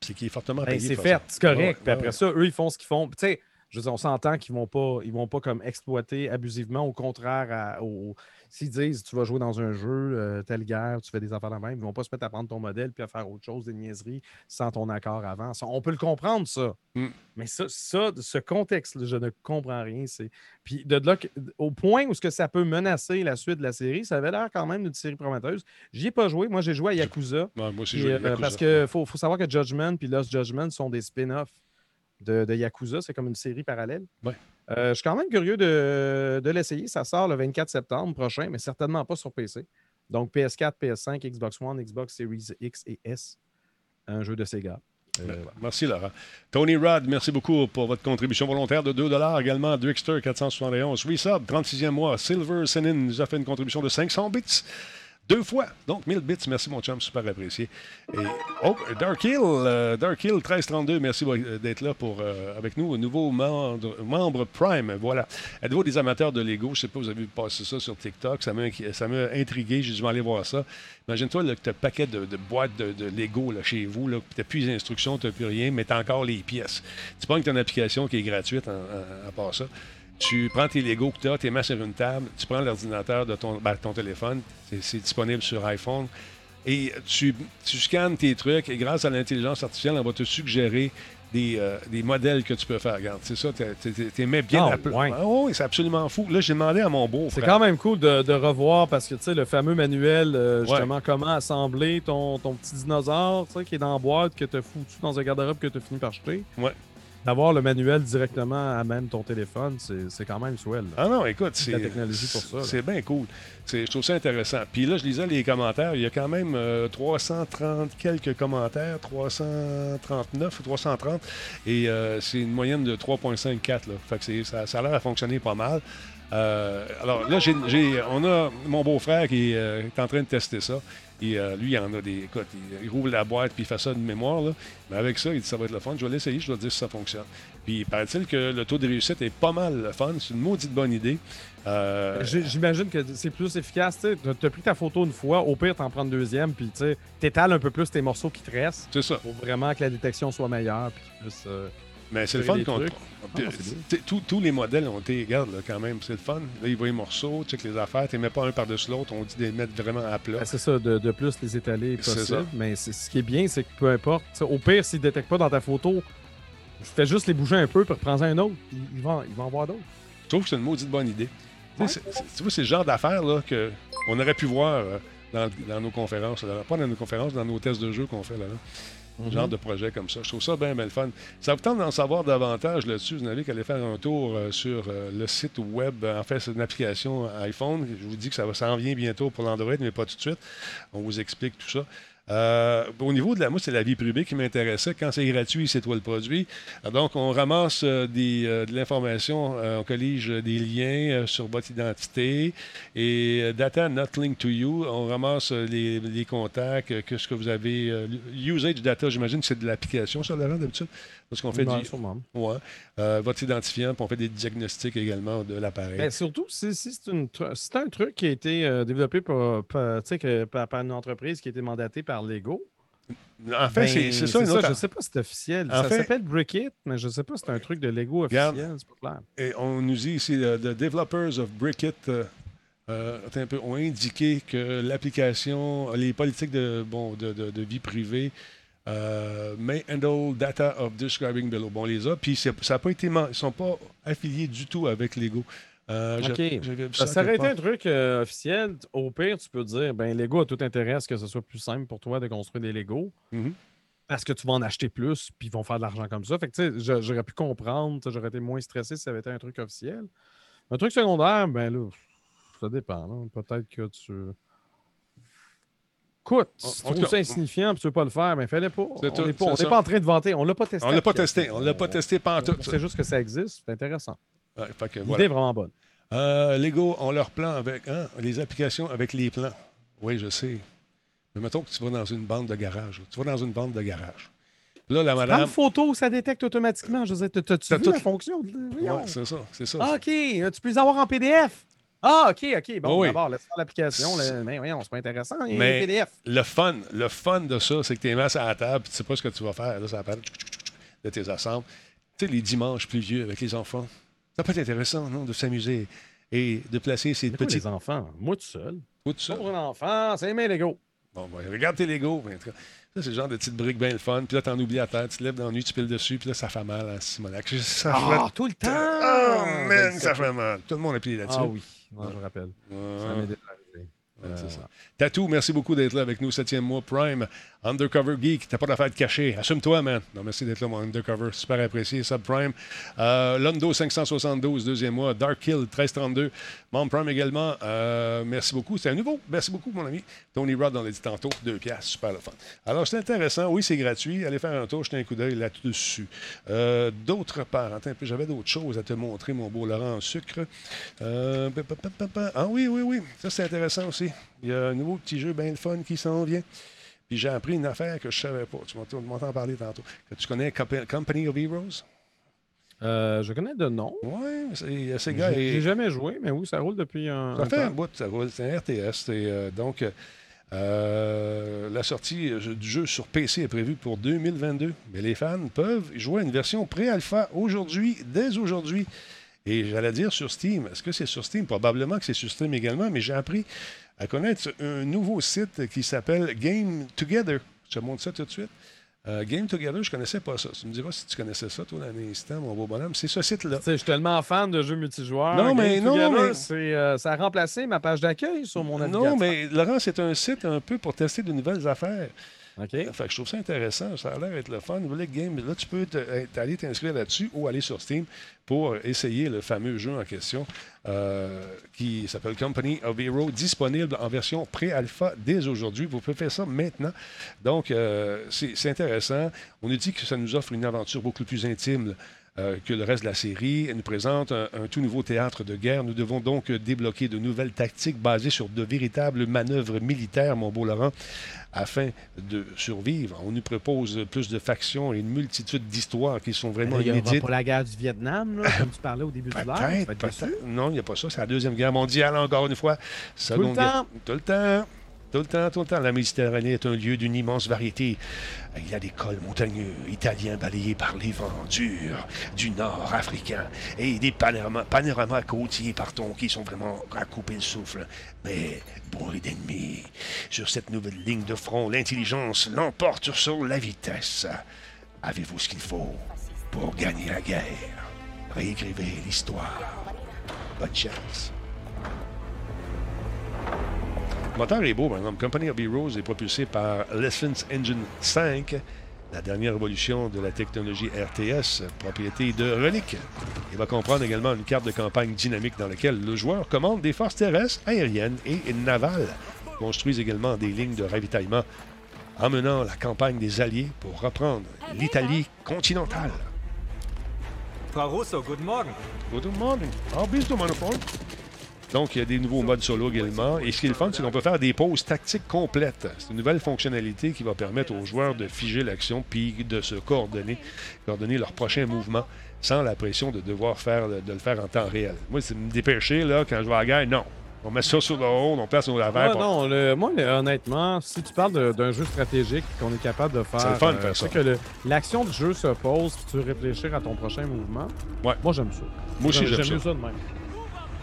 C'est qui est fortement ben, c'est fait, c'est correct. Puis après ça, eux, ils font ce qu'ils font. Puis, Tu sais, je veux dire, on s'entend qu'ils ne vont pas, ils vont pas comme exploiter abusivement, au contraire, à- au- s'ils disent tu vas jouer dans un jeu, euh, telle guerre, tu fais des affaires de même, ils vont pas se mettre à prendre ton modèle puis à faire autre chose, des niaiseries, sans ton accord avant. Ça, on peut le comprendre, ça. Mm. Mais ça, ça, ce contexte, je ne comprends rien. C'est... Puis de là, que- au point où ce que ça peut menacer la suite de la série, ça avait l'air quand même d'une série prometteuse. J'y ai pas joué. Moi, j'ai joué à Yakuza. Ouais, moi aussi, Puis, je euh, Yakuza. parce qu'il faut, faut savoir que Judgment puis Lost Judgment sont des spin-offs de, de Yakuza. C'est comme une série parallèle. Ouais. Euh, je suis quand même curieux de, de l'essayer. Ça sort le 24 septembre prochain, mais certainement pas sur PC. Donc PS4, PS5, Xbox One, Xbox Series X et S. Un jeu de Sega. Euh, voilà. Merci, Laurent. Tony Rod, merci beaucoup pour votre contribution volontaire de 2 également. Drixter, 471. Resub, 36e mois. Silver Senin nous a fait une contribution de 500 bits. Deux fois, donc 1000 bits. Merci, mon chum, super apprécié. Et, oh, Dark Hill, euh, Dark Hill 1332, merci d'être là pour, euh, avec nous. Nouveau membre, membre Prime, voilà. Êtes-vous des amateurs de Lego? Je ne sais pas, vous avez vu passer ça sur TikTok. Ça m'a intrigué. J'ai dû aller voir ça. Imagine-toi que tu as un paquet de, boîtes de, Lego là, chez vous. Tu n'as plus les instructions, tu n'as plus rien, mais tu as encore les pièces. Tu prends ton application qui est gratuite à part ça. Tu prends tes Lego que tu as, tu les mets sur une table, tu prends l'ordinateur de ton, ben, ton téléphone, c'est- disponible sur iPhone, et tu, tu scannes tes trucs, et grâce à l'intelligence artificielle, on va te suggérer des, euh, des modèles que tu peux faire. Regarde, c'est ça, tu les mets bien Ah, à plat. ouais. Oui, c'est absolument fou. Là, j'ai demandé à mon beau C'est quand même cool de, de revoir parce que tu sais, le fameux manuel, euh, Ouais. justement, comment assembler ton, ton petit dinosaure tu sais, qui est dans la boîte, que tu as foutu dans un garde-robe que tu as fini par jeter. Ouais. D'avoir le manuel directement à même ton téléphone, c'est quand même swell. là. Ah non, écoute, c'est la technologie pour ça. C'est bien cool. Je trouve ça intéressant. Puis là, je lisais les commentaires. Il y a quand même euh, 330 quelques commentaires, 339 ou 330. Et euh, c'est une moyenne de 3,54. là. Fait que c'est- ça, ça a l'air à fonctionner pas mal. Euh, alors là, j'ai, j'ai- on a mon beau-frère qui euh, est en train de tester ça. Et euh, lui, il en a des. Écoute, il, rouvre la boîte puis il fait ça de mémoire. Là. Mais avec ça, il dit ça va être le fun. Je vais l'essayer, je dois dire si ça fonctionne. Puis il paraît-il que le taux de réussite est pas mal le fun. C'est une maudite bonne idée. Euh, J'imagine que c'est plus efficace. Tu as pris ta photo une fois, au pire, t'en prends une deuxième, puis tu étales un peu plus tes morceaux qui te restent c'est ça. pour vraiment que la détection soit meilleure. Puis euh, Mais c'est le fun qu'on. tous- Tous les modèles ont été, regarde là, quand même, c'est le fun. Là, ils voient les morceaux, check les affaires, tu les mets pas un par-dessus l'autre, on dit de les mettre vraiment à plat. Ben, c'est ça, de, de plus les étaler C'est possible. ça. Mais ce qui est bien, c'est que peu importe, au pire, s'ils ne détectent pas dans ta photo, fais juste les bouger un peu, puis reprends un autre. Ils, ils vont, ils vont en voir d'autres. Je trouve que c'est une maudite bonne idée. Tu vois, c'est le genre d'affaires là, qu'on aurait pu voir euh, dans, dans nos conférences. là. Pas dans nos conférences, dans nos tests de jeu qu'on fait là. là. Mhm. Genre de projet comme ça. Je trouve ça bien, bien fun. Ça vous tente d'en savoir davantage là-dessus? Vous n'avez qu'à aller faire un tour euh, sur euh, le site web. En fait, c'est une application iPhone. Je vous dis que ça s'en vient bientôt pour l'Android, mais pas tout de suite. On vous explique tout ça. Euh, au niveau de la moi, c'est la vie privée qui m'intéressait. Quand c'est gratuit, c'est toi le produit. Donc, on ramasse euh, euh, de l'information, on collige des liens sur votre identité et data not linked to you. On ramasse les, contacts, que ce que vous avez. usage data, j'imagine c'est de l'application, ça, Laurent, d'habitude? Parce qu'on fait du. sûrement. Ouais. Euh, votre identifiant, puis on fait des diagnostics également de l'appareil. Ben, surtout si, si c'est une c'est un truc qui a été euh, développé par, une entreprise qui a été mandatée par Lego. en fait, ben, c'est c'est ça, une Je ne sais pas si c'est officiel. En ça fait- s'appelle Brickit, mais je ne sais pas si c'est un truc de Lego officiel. C'est pas clair. Et on nous dit ici, euh, the developers of Brickit euh, euh, attends un peu, ont indiqué que l'application, les politiques de, bon, de, de- de vie privée euh, may handle data of describing below. Bon, on les a, puis ça a pas été, ils sont pas affiliés du tout avec Lego. Euh, OK. Ça, aurait été un truc euh, officiel. Au pire, tu peux dire, ben Lego a tout intérêt à ce que ce soit plus simple pour toi de construire des Lego. Mhm. Parce que tu vas en acheter plus, puis ils vont faire de l'argent comme ça. Fait que, tu sais, j'a- j'aurais pu comprendre, j'aurais été moins stressé si ça avait été un truc officiel. Un truc secondaire, ben là, ça dépend. Peut-être que tu. Écoute, En- si tu en trouves ça insignifiant et tu veux pas le faire, mais fais-le pas. C'est On n'est pas, pas en train de vanter. On l'a pas testé. On l'a pas testé. On l'a pas testé pantoute. C'est juste que ça existe. C'est intéressant. Ouais, fait que L'idée voilà. est vraiment bonne. Euh, Lego ont leur plan avec hein, les applications avec les plans. Oui, je sais. Mais mettons que tu vas dans une bande de garage. Tu vas dans une bande de garage. Là, la Prends une photo, ça détecte automatiquement. Je veux dire, t'as- t'as-tu T'as vu tout- la fonction? Ouais, c'est ça, c'est ça. Ah, OK. Tu peux les avoir en PDF. Ah, OK, OK. Bon, oui. d'abord, laisse faire l'application. Mais voyons, c'est pas intéressant. Il y a Mais- un PDF. Le fun, le fun de ça, c'est que tu es mis à la table, puis tu sais pas ce que tu vas faire. Là, ça apparaît de tes assembles. Tu sais, les dimanches pluvieux avec les enfants, ça peut être intéressant, non, de s'amuser et de placer ces quoi petits les enfants? Moi, tout seul. bouts de ça. Pour un enfant, c'est mes Lego. Bon, ben, regarde tes Legos. ben, en tout cas, ça, c'est le genre de petites briques bien le fun. Puis là, t'en oublies à terre, tu te lèves dans la nuit, tu piles dessus, puis là, ça fait mal à Simonac. Ça fait... Ah, tout le temps! Oh, man, ça fait mal. Tout le monde a pilé là-dessus. Ah oui, Ouais, je me rappelle. Ça Ouais. m'est déjà arrivé. Ouais, c'est Euh, ça. Tatou, merci beaucoup d'être là avec nous, septième mois. Prime, Undercover Geek, t'as pas d'affaire de cacher. Assume-toi, man. Non, merci d'être là, mon Undercover. Super apprécié. Subprime. Euh, Londo 572, deuxième mois. Dark Kill 1332. Mom Prime également. Euh, merci beaucoup. C'est un nouveau. Merci beaucoup, mon ami. Tony Rod, on l'a dit tantôt. Deux piastres. Super le fun. Alors, c'est intéressant. Oui, c'est gratuit. Allez faire un tour, jetez un coup d'œil là-dessus. Euh, d'autre part, attends un peu, j'avais d'autres choses à te montrer, mon beau Laurent en sucre. Ah oui, oui, oui. Ça, c'est intéressant aussi. Il y a un nouveau petit jeu bien le fun qui s'en vient. Puis j'ai appris une affaire que je savais pas. Tu m'entends parler tantôt. Que tu connais Compa- Company of Heroes? euh, je connais de nom. Oui, c'est ces gars. J'ai et- jamais joué, mais oui, ça roule depuis un. ça fait un bout, ça roule. C'est un RTS. Euh, donc, euh, la sortie euh, du jeu sur PC est prévue pour 2022. Mais les fans peuvent jouer à une version pré-alpha aujourd'hui, dès aujourd'hui. Et j'allais dire sur Steam. Est-ce que c'est sur Steam? Probablement que c'est sur Steam également, mais j'ai appris à connaître un nouveau site qui s'appelle Game Together. Je te montre ça tout de suite. Euh, Game Together, je connaissais pas ça. Tu me diras si tu connaissais ça, toi, dans l'instant, mon beau bonhomme. C'est ce site-là. Je suis tellement fan de jeux multijoueurs. Non, Game mais- non, mais- euh, ça a remplacé ma page d'accueil sur mon navigateur. Non, mais Laurent, c'est un site un peu pour tester de nouvelles affaires. OK. Fait que je trouve ça intéressant. Ça a l'air d'être le fun. Nouvel game. Là, tu peux euh, aller t'inscrire là-dessus ou aller sur Steam pour essayer le fameux jeu en question euh, qui s'appelle Company of Heroes, disponible en version pré-alpha dès aujourd'hui. Vous pouvez faire ça maintenant. Donc, euh, c'est intéressant. On nous dit que ça nous offre une aventure beaucoup plus intime. Euh, que le reste de la série. Elle nous présente un, un tout nouveau théâtre de guerre. Nous devons donc débloquer de nouvelles tactiques basées sur de véritables manœuvres militaires, mon beau Laurent afin de survivre. On nous propose plus de factions et une multitude d'histoires qui sont vraiment Il y inédites. pas la guerre du Vietnam, là, comme tu parlais au début déçu. peut-être. Non, il n'y a pas ça. C'est la Deuxième Guerre mondiale, encore une fois. Tout le guerre- temps. Tout le temps. Tout le. La Méditerranée est un lieu d'une immense variété. Il y a des cols montagneux italiens balayés par les vents durs du nord africain et des panoramas, panoramas côtiers, pardon, qui sont vraiment à couper le souffle. Mais bourrés d'ennemis. Sur cette nouvelle ligne de front, l'intelligence l'emporte sur la vitesse. Avez-vous ce qu'il faut pour gagner la guerre? Réécrivez l'histoire. Bonne chance. Le moteur est beau, par exemple. Company of Heroes est propulsé par l'Essence Engine 5, la dernière évolution de la technologie RTS, propriété de Relic. Il va comprendre également une carte de campagne dynamique dans laquelle le joueur commande des forces terrestres, aériennes et navales. Construisent également des lignes de ravitaillement, emmenant la campagne des Alliés pour reprendre l'Italie continentale. Frau Russo, guten Morgen. Good morning. Du Monophone. Donc, il y a des nouveaux modes solo également. Et ce qui est le fun, c'est qu'on peut faire des pauses tactiques complètes. C'est une nouvelle fonctionnalité qui va permettre aux joueurs de figer l'action puis de se coordonner, coordonner leur prochain mouvement sans la pression de devoir faire, de le faire en temps réel. Moi, c'est me dépêcher, là, quand je vais à la guerre, non. On met ça sur le haut, on place nos laveurs. Ouais, non, le- moi, le- honnêtement, si tu parles d'un jeu stratégique qu'on est capable de faire. C'est le fun de faire tu sais ça. que l'action du jeu se pose, puis tu réfléchir à ton prochain mouvement. Ouais. Moi, j'aime ça. Moi aussi, j'aime ça. ça de même.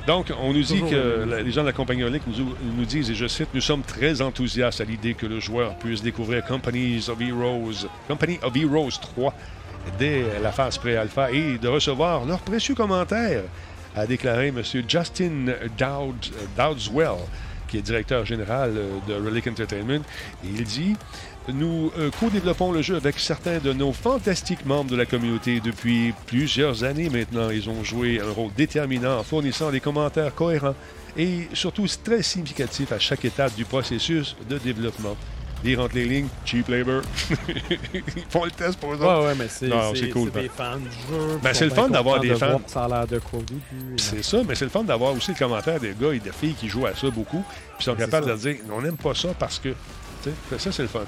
Donc, on nous dit que la- les gens de la compagnie Relic nous, nous disent, et je cite, Nous sommes très enthousiastes à l'idée que le joueur puisse découvrir Companies of Heroes, Company of Heroes 3 dès la phase pré-alpha et de recevoir leurs précieux commentaires, a déclaré M. Justin Dowd, Dowdswell, qui est directeur général de Relic Entertainment. Et il dit nous euh, co-développons le jeu avec certains de nos fantastiques membres de la communauté depuis plusieurs années maintenant. Ils ont joué un rôle déterminant en fournissant des commentaires cohérents et surtout très significatifs à chaque étape du processus de développement. Ils rentrent les lignes, cheap labor. Ils font le test pour eux autres. Ouais, ouais, mais c'est Non, c'est- c'est cool, c'est des fans du jeu. Ben, c'est sont le fun d'avoir des de fans. Ça a l'air de quoi au début. C'est ça, mais c'est le fun d'avoir aussi le commentaire des gars et des filles qui jouent à ça beaucoup, puis sont capables ça. de dire on n'aime pas ça parce que. Ça, c'est le fun.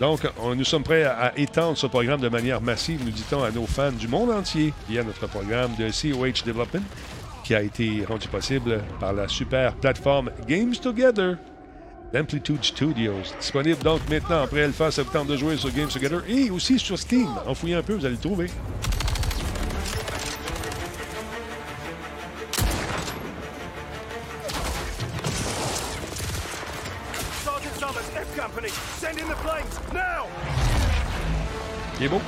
Donc, on- nous sommes prêts à, étendre ce programme de manière massive, nous dit-on, à nos fans du monde entier via notre programme de COH Development, qui a été rendu possible par la super plateforme Games Together d'Amplitude Studios. Disponible donc maintenant après Alpha, ça de jouer sur Games Together et aussi sur Steam. En fouillant un peu, vous allez le trouver. Il est beau.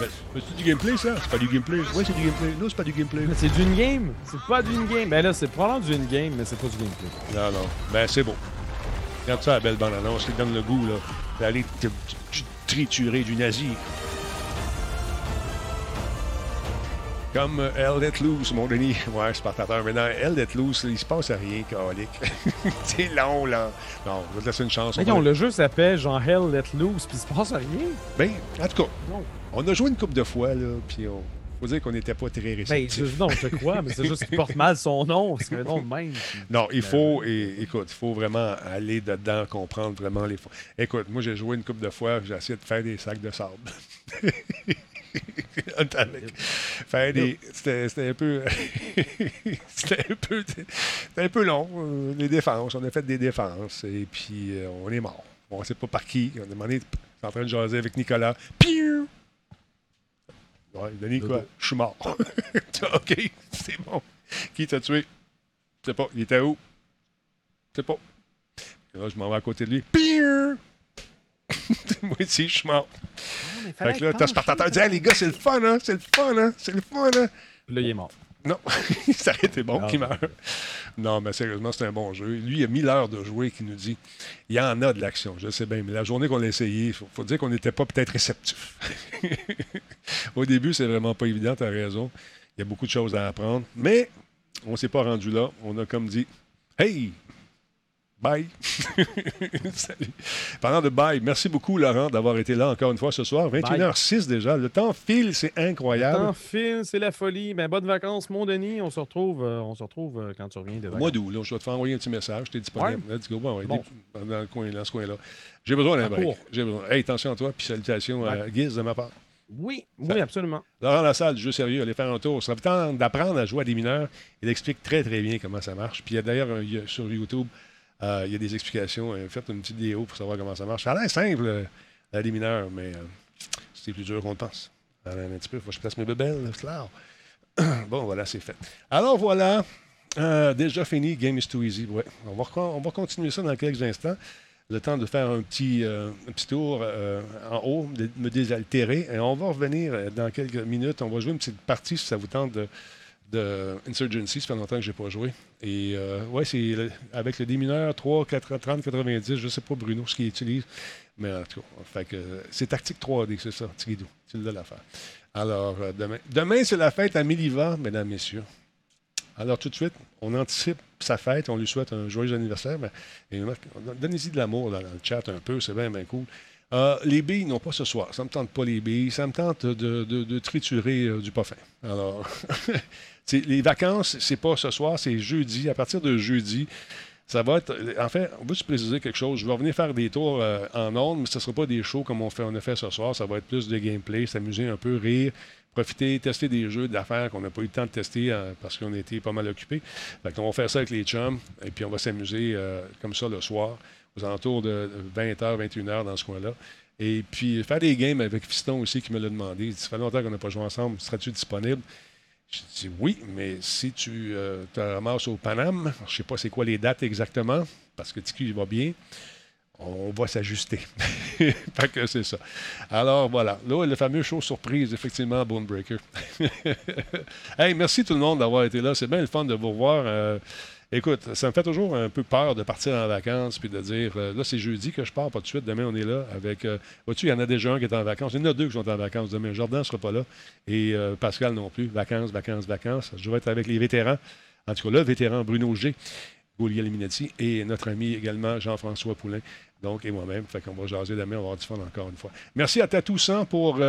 Ben, C'est du gameplay, ça? C'est pas du gameplay. Oui, c'est du gameplay. Non, c'est pas du gameplay. Mais c'est d'une game. C'est pas d'une game. Ben là, c'est probablement d'une game, mais c'est pas du gameplay. Non, non. Ben, c'est beau. Regarde ça, la belle bande-annonce. Il donne le goût, là, d'aller te triturer du nazi. Comme euh, Hell Let Loose, mon Denis. Ouais, Spartateur. Mais dans Hell Let Loose, il se passe rien, calique. c'est long, là. Non, on va te laisser une chance. on va- le jeu s'appelle genre Hell Let Loose, puis il se passe rien. Ben, en tout cas, Non. on a joué une couple de fois, là, puis on... faut dire qu'on n'était pas très Ben, réceptifs. je, non, je crois, mais c'est juste qu'il porte mal son nom. C'est un nom de même. Non, il faut, et, écoute, il faut vraiment aller dedans, comprendre vraiment les. Écoute, moi, j'ai joué une couple de fois, j'ai essayé de faire des sacs de sable. C'était c'était un peu. c'était un peu. C'était un peu long, les défenses. On a fait des défenses, et puis euh, on est mort. On ne sait pas par qui. On a demandé. En train de jaser avec Nicolas. Piou! Ouais, Denis, quoi? Je suis mort. OK, c'est bon. Qui t'a tué? Je sais pas. Il était où? Je sais pas. Et là, je m'en vais à côté de lui. Piou! Moi aussi, je suis mort. Fait que là, dit, Hey, les gars, c'est le fun, hein? C'est le fun, hein? C'est le fun, hein? Là, il est mort. Non, ça aurait été bon qu'il meure. Non, mais sérieusement, c'est un bon jeu. Lui, il a 1000 heures de jouer qui nous dit il y en a de l'action, je sais bien, mais la journée qu'on l'a essayé, il faut, faut dire qu'on n'était pas peut-être réceptif. Au début, c'est vraiment pas évident, tu as raison. Il y a beaucoup de choses à apprendre, mais on s'est pas rendu là. On a comme dit Hey! Bye! Salut! Parlant de bye, merci beaucoup, Laurent, d'avoir été là encore une fois ce soir. 21h06 déjà. Le temps file, c'est incroyable. Tant film, c'est la folie. Ben, bonnes vacances, mon Denis. On se retrouve, euh, on se retrouve euh, quand tu reviens de vacances. d'août, là, je vais te faire envoyer un petit message. Tu es disponible. Let's go. Bon, ouais, Bon. dans, le coin, dans ce coin-là. J'ai besoin d'un break. J'ai besoin. Hey, attention à toi, puis salutations à Ouais. Guise de ma part. Oui, oui, absolument. Laurent Lassalle, jeu sérieux, allez faire un tour. Ça va temps d'apprendre à jouer à des mineurs. Il explique très, très bien comment ça marche. Puis il y a d'ailleurs, sur YouTube, euh, il y a des explications. Euh, Faites une petite vidéo pour savoir comment ça marche. Ça a l'air simple, euh, à des mineurs, mais c'est plus dur qu'on le pense. Ça un petit peu. Faut que je place mes bebelles, bon, voilà, c'est fait. Alors voilà. Déjà fini, Game is too easy. Ouais. On, va, on va continuer ça dans quelques instants. Le temps de faire un petit, petit tour en haut, de me désaltérer. Et on va revenir dans quelques minutes. On va jouer une petite partie si ça vous tente de, de Insurgency. Ça fait longtemps que je n'ai pas joué. Et euh, ouais, c'est avec le démineur 3, 4, 30, 90. Je ne sais pas, Bruno, ce qu'il utilise. Mais en tout cas, c'est tactique 3D, c'est ça, Tigidou. Tu l'as l'affaire. Alors, euh, demain, demain c'est la fête à Miliva, mesdames, messieurs. Alors, tout de suite, on anticipe sa fête, on lui souhaite un joyeux anniversaire. Donnez-y de l'amour dans, le chat un peu, c'est bien, bien cool. Euh, les billes, non pas ce soir. Ça me tente pas les billes. Ça me tente de, de- triturer euh, du parfum. Alors, les vacances, c'est pas ce soir, c'est jeudi. À partir de jeudi, ça va être. En fait, on veut se préciser quelque chose. Je vais venir faire des tours euh, en ondes, mais ce ne sera pas des shows comme on, fait, on a fait ce soir. Ça va être plus de gameplay, s'amuser un peu, rire, profiter, tester des jeux d'affaires qu'on n'a pas eu le temps de tester euh, parce qu'on était pas mal occupés. Fait qu'on va faire ça avec les chums et puis on va s'amuser euh, comme ça le soir, aux alentours de 20h, 21h dans ce coin-là. Et puis faire des games avec Fiston aussi qui me l'a demandé. Il dit, Ça fait longtemps qu'on n'a pas joué ensemble. Seras-tu disponible? Je dis oui, mais si tu euh, te ramasses au Paname, je ne sais pas c'est quoi les dates exactement, parce que Tiki va bien, on va s'ajuster. fait que c'est ça. Alors voilà, là, le fameux show surprise, effectivement, Bonebreaker. hey, merci tout le monde d'avoir été là. C'est bien le fun de vous revoir. Euh, Écoute, ça me fait toujours un peu peur de partir en vacances puis de dire euh, là, c'est jeudi que je pars, pas de suite. Demain, on est là avec. euh, Vois-tu, il y en a déjà un qui est en vacances. Il y en a deux qui sont en vacances demain. Jordan ne sera pas là et euh, Pascal non plus. Vacances, vacances, vacances. Je vais être avec les vétérans. En tout cas, le vétéran Bruno G. Gaulier Liminetti et notre ami également Jean-François Poulain. Donc, et moi-même. Fait qu'on va jaser demain, on va avoir du fun encore une fois. Merci à Tatousan pour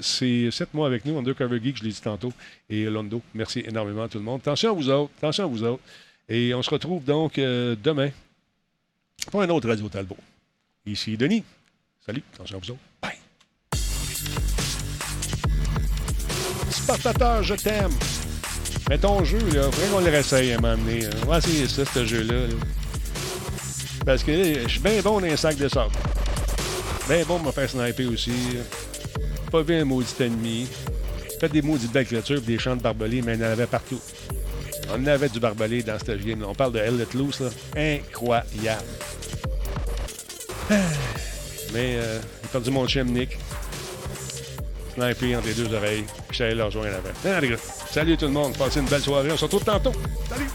ces sept mois avec nous, Undercover Geek, je l'ai dit tantôt, et Londo. Merci énormément à tout le monde. Attention à vous autres, attention à vous autres. Et on se retrouve donc euh, demain pour un autre Radio Talbot. Ici Denis. Salut, attention à vous autres. Bye. Spartateur, je t'aime. Mais ton jeu, là, faudrait qu'on le réessaye à un moment donné. On va essayer ça, ce jeu-là. là. Parce que je suis bien bon dans les sacs de sable. Bien bon pour me faire sniper aussi. Pas vu un maudit ennemi. Fait des maudites belles clôtures des champs de barbelés, mais il y en avait partout. On avait du barbelé dans cette game. On parle de Hell Loose. Incroyable. Mais euh, j'ai perdu mon chien Nick. Sniper entre les deux oreilles. Je suis allé le rejoindre avant. Ah. Salut tout le monde. Passez une belle soirée. On se retrouve tantôt. Salut!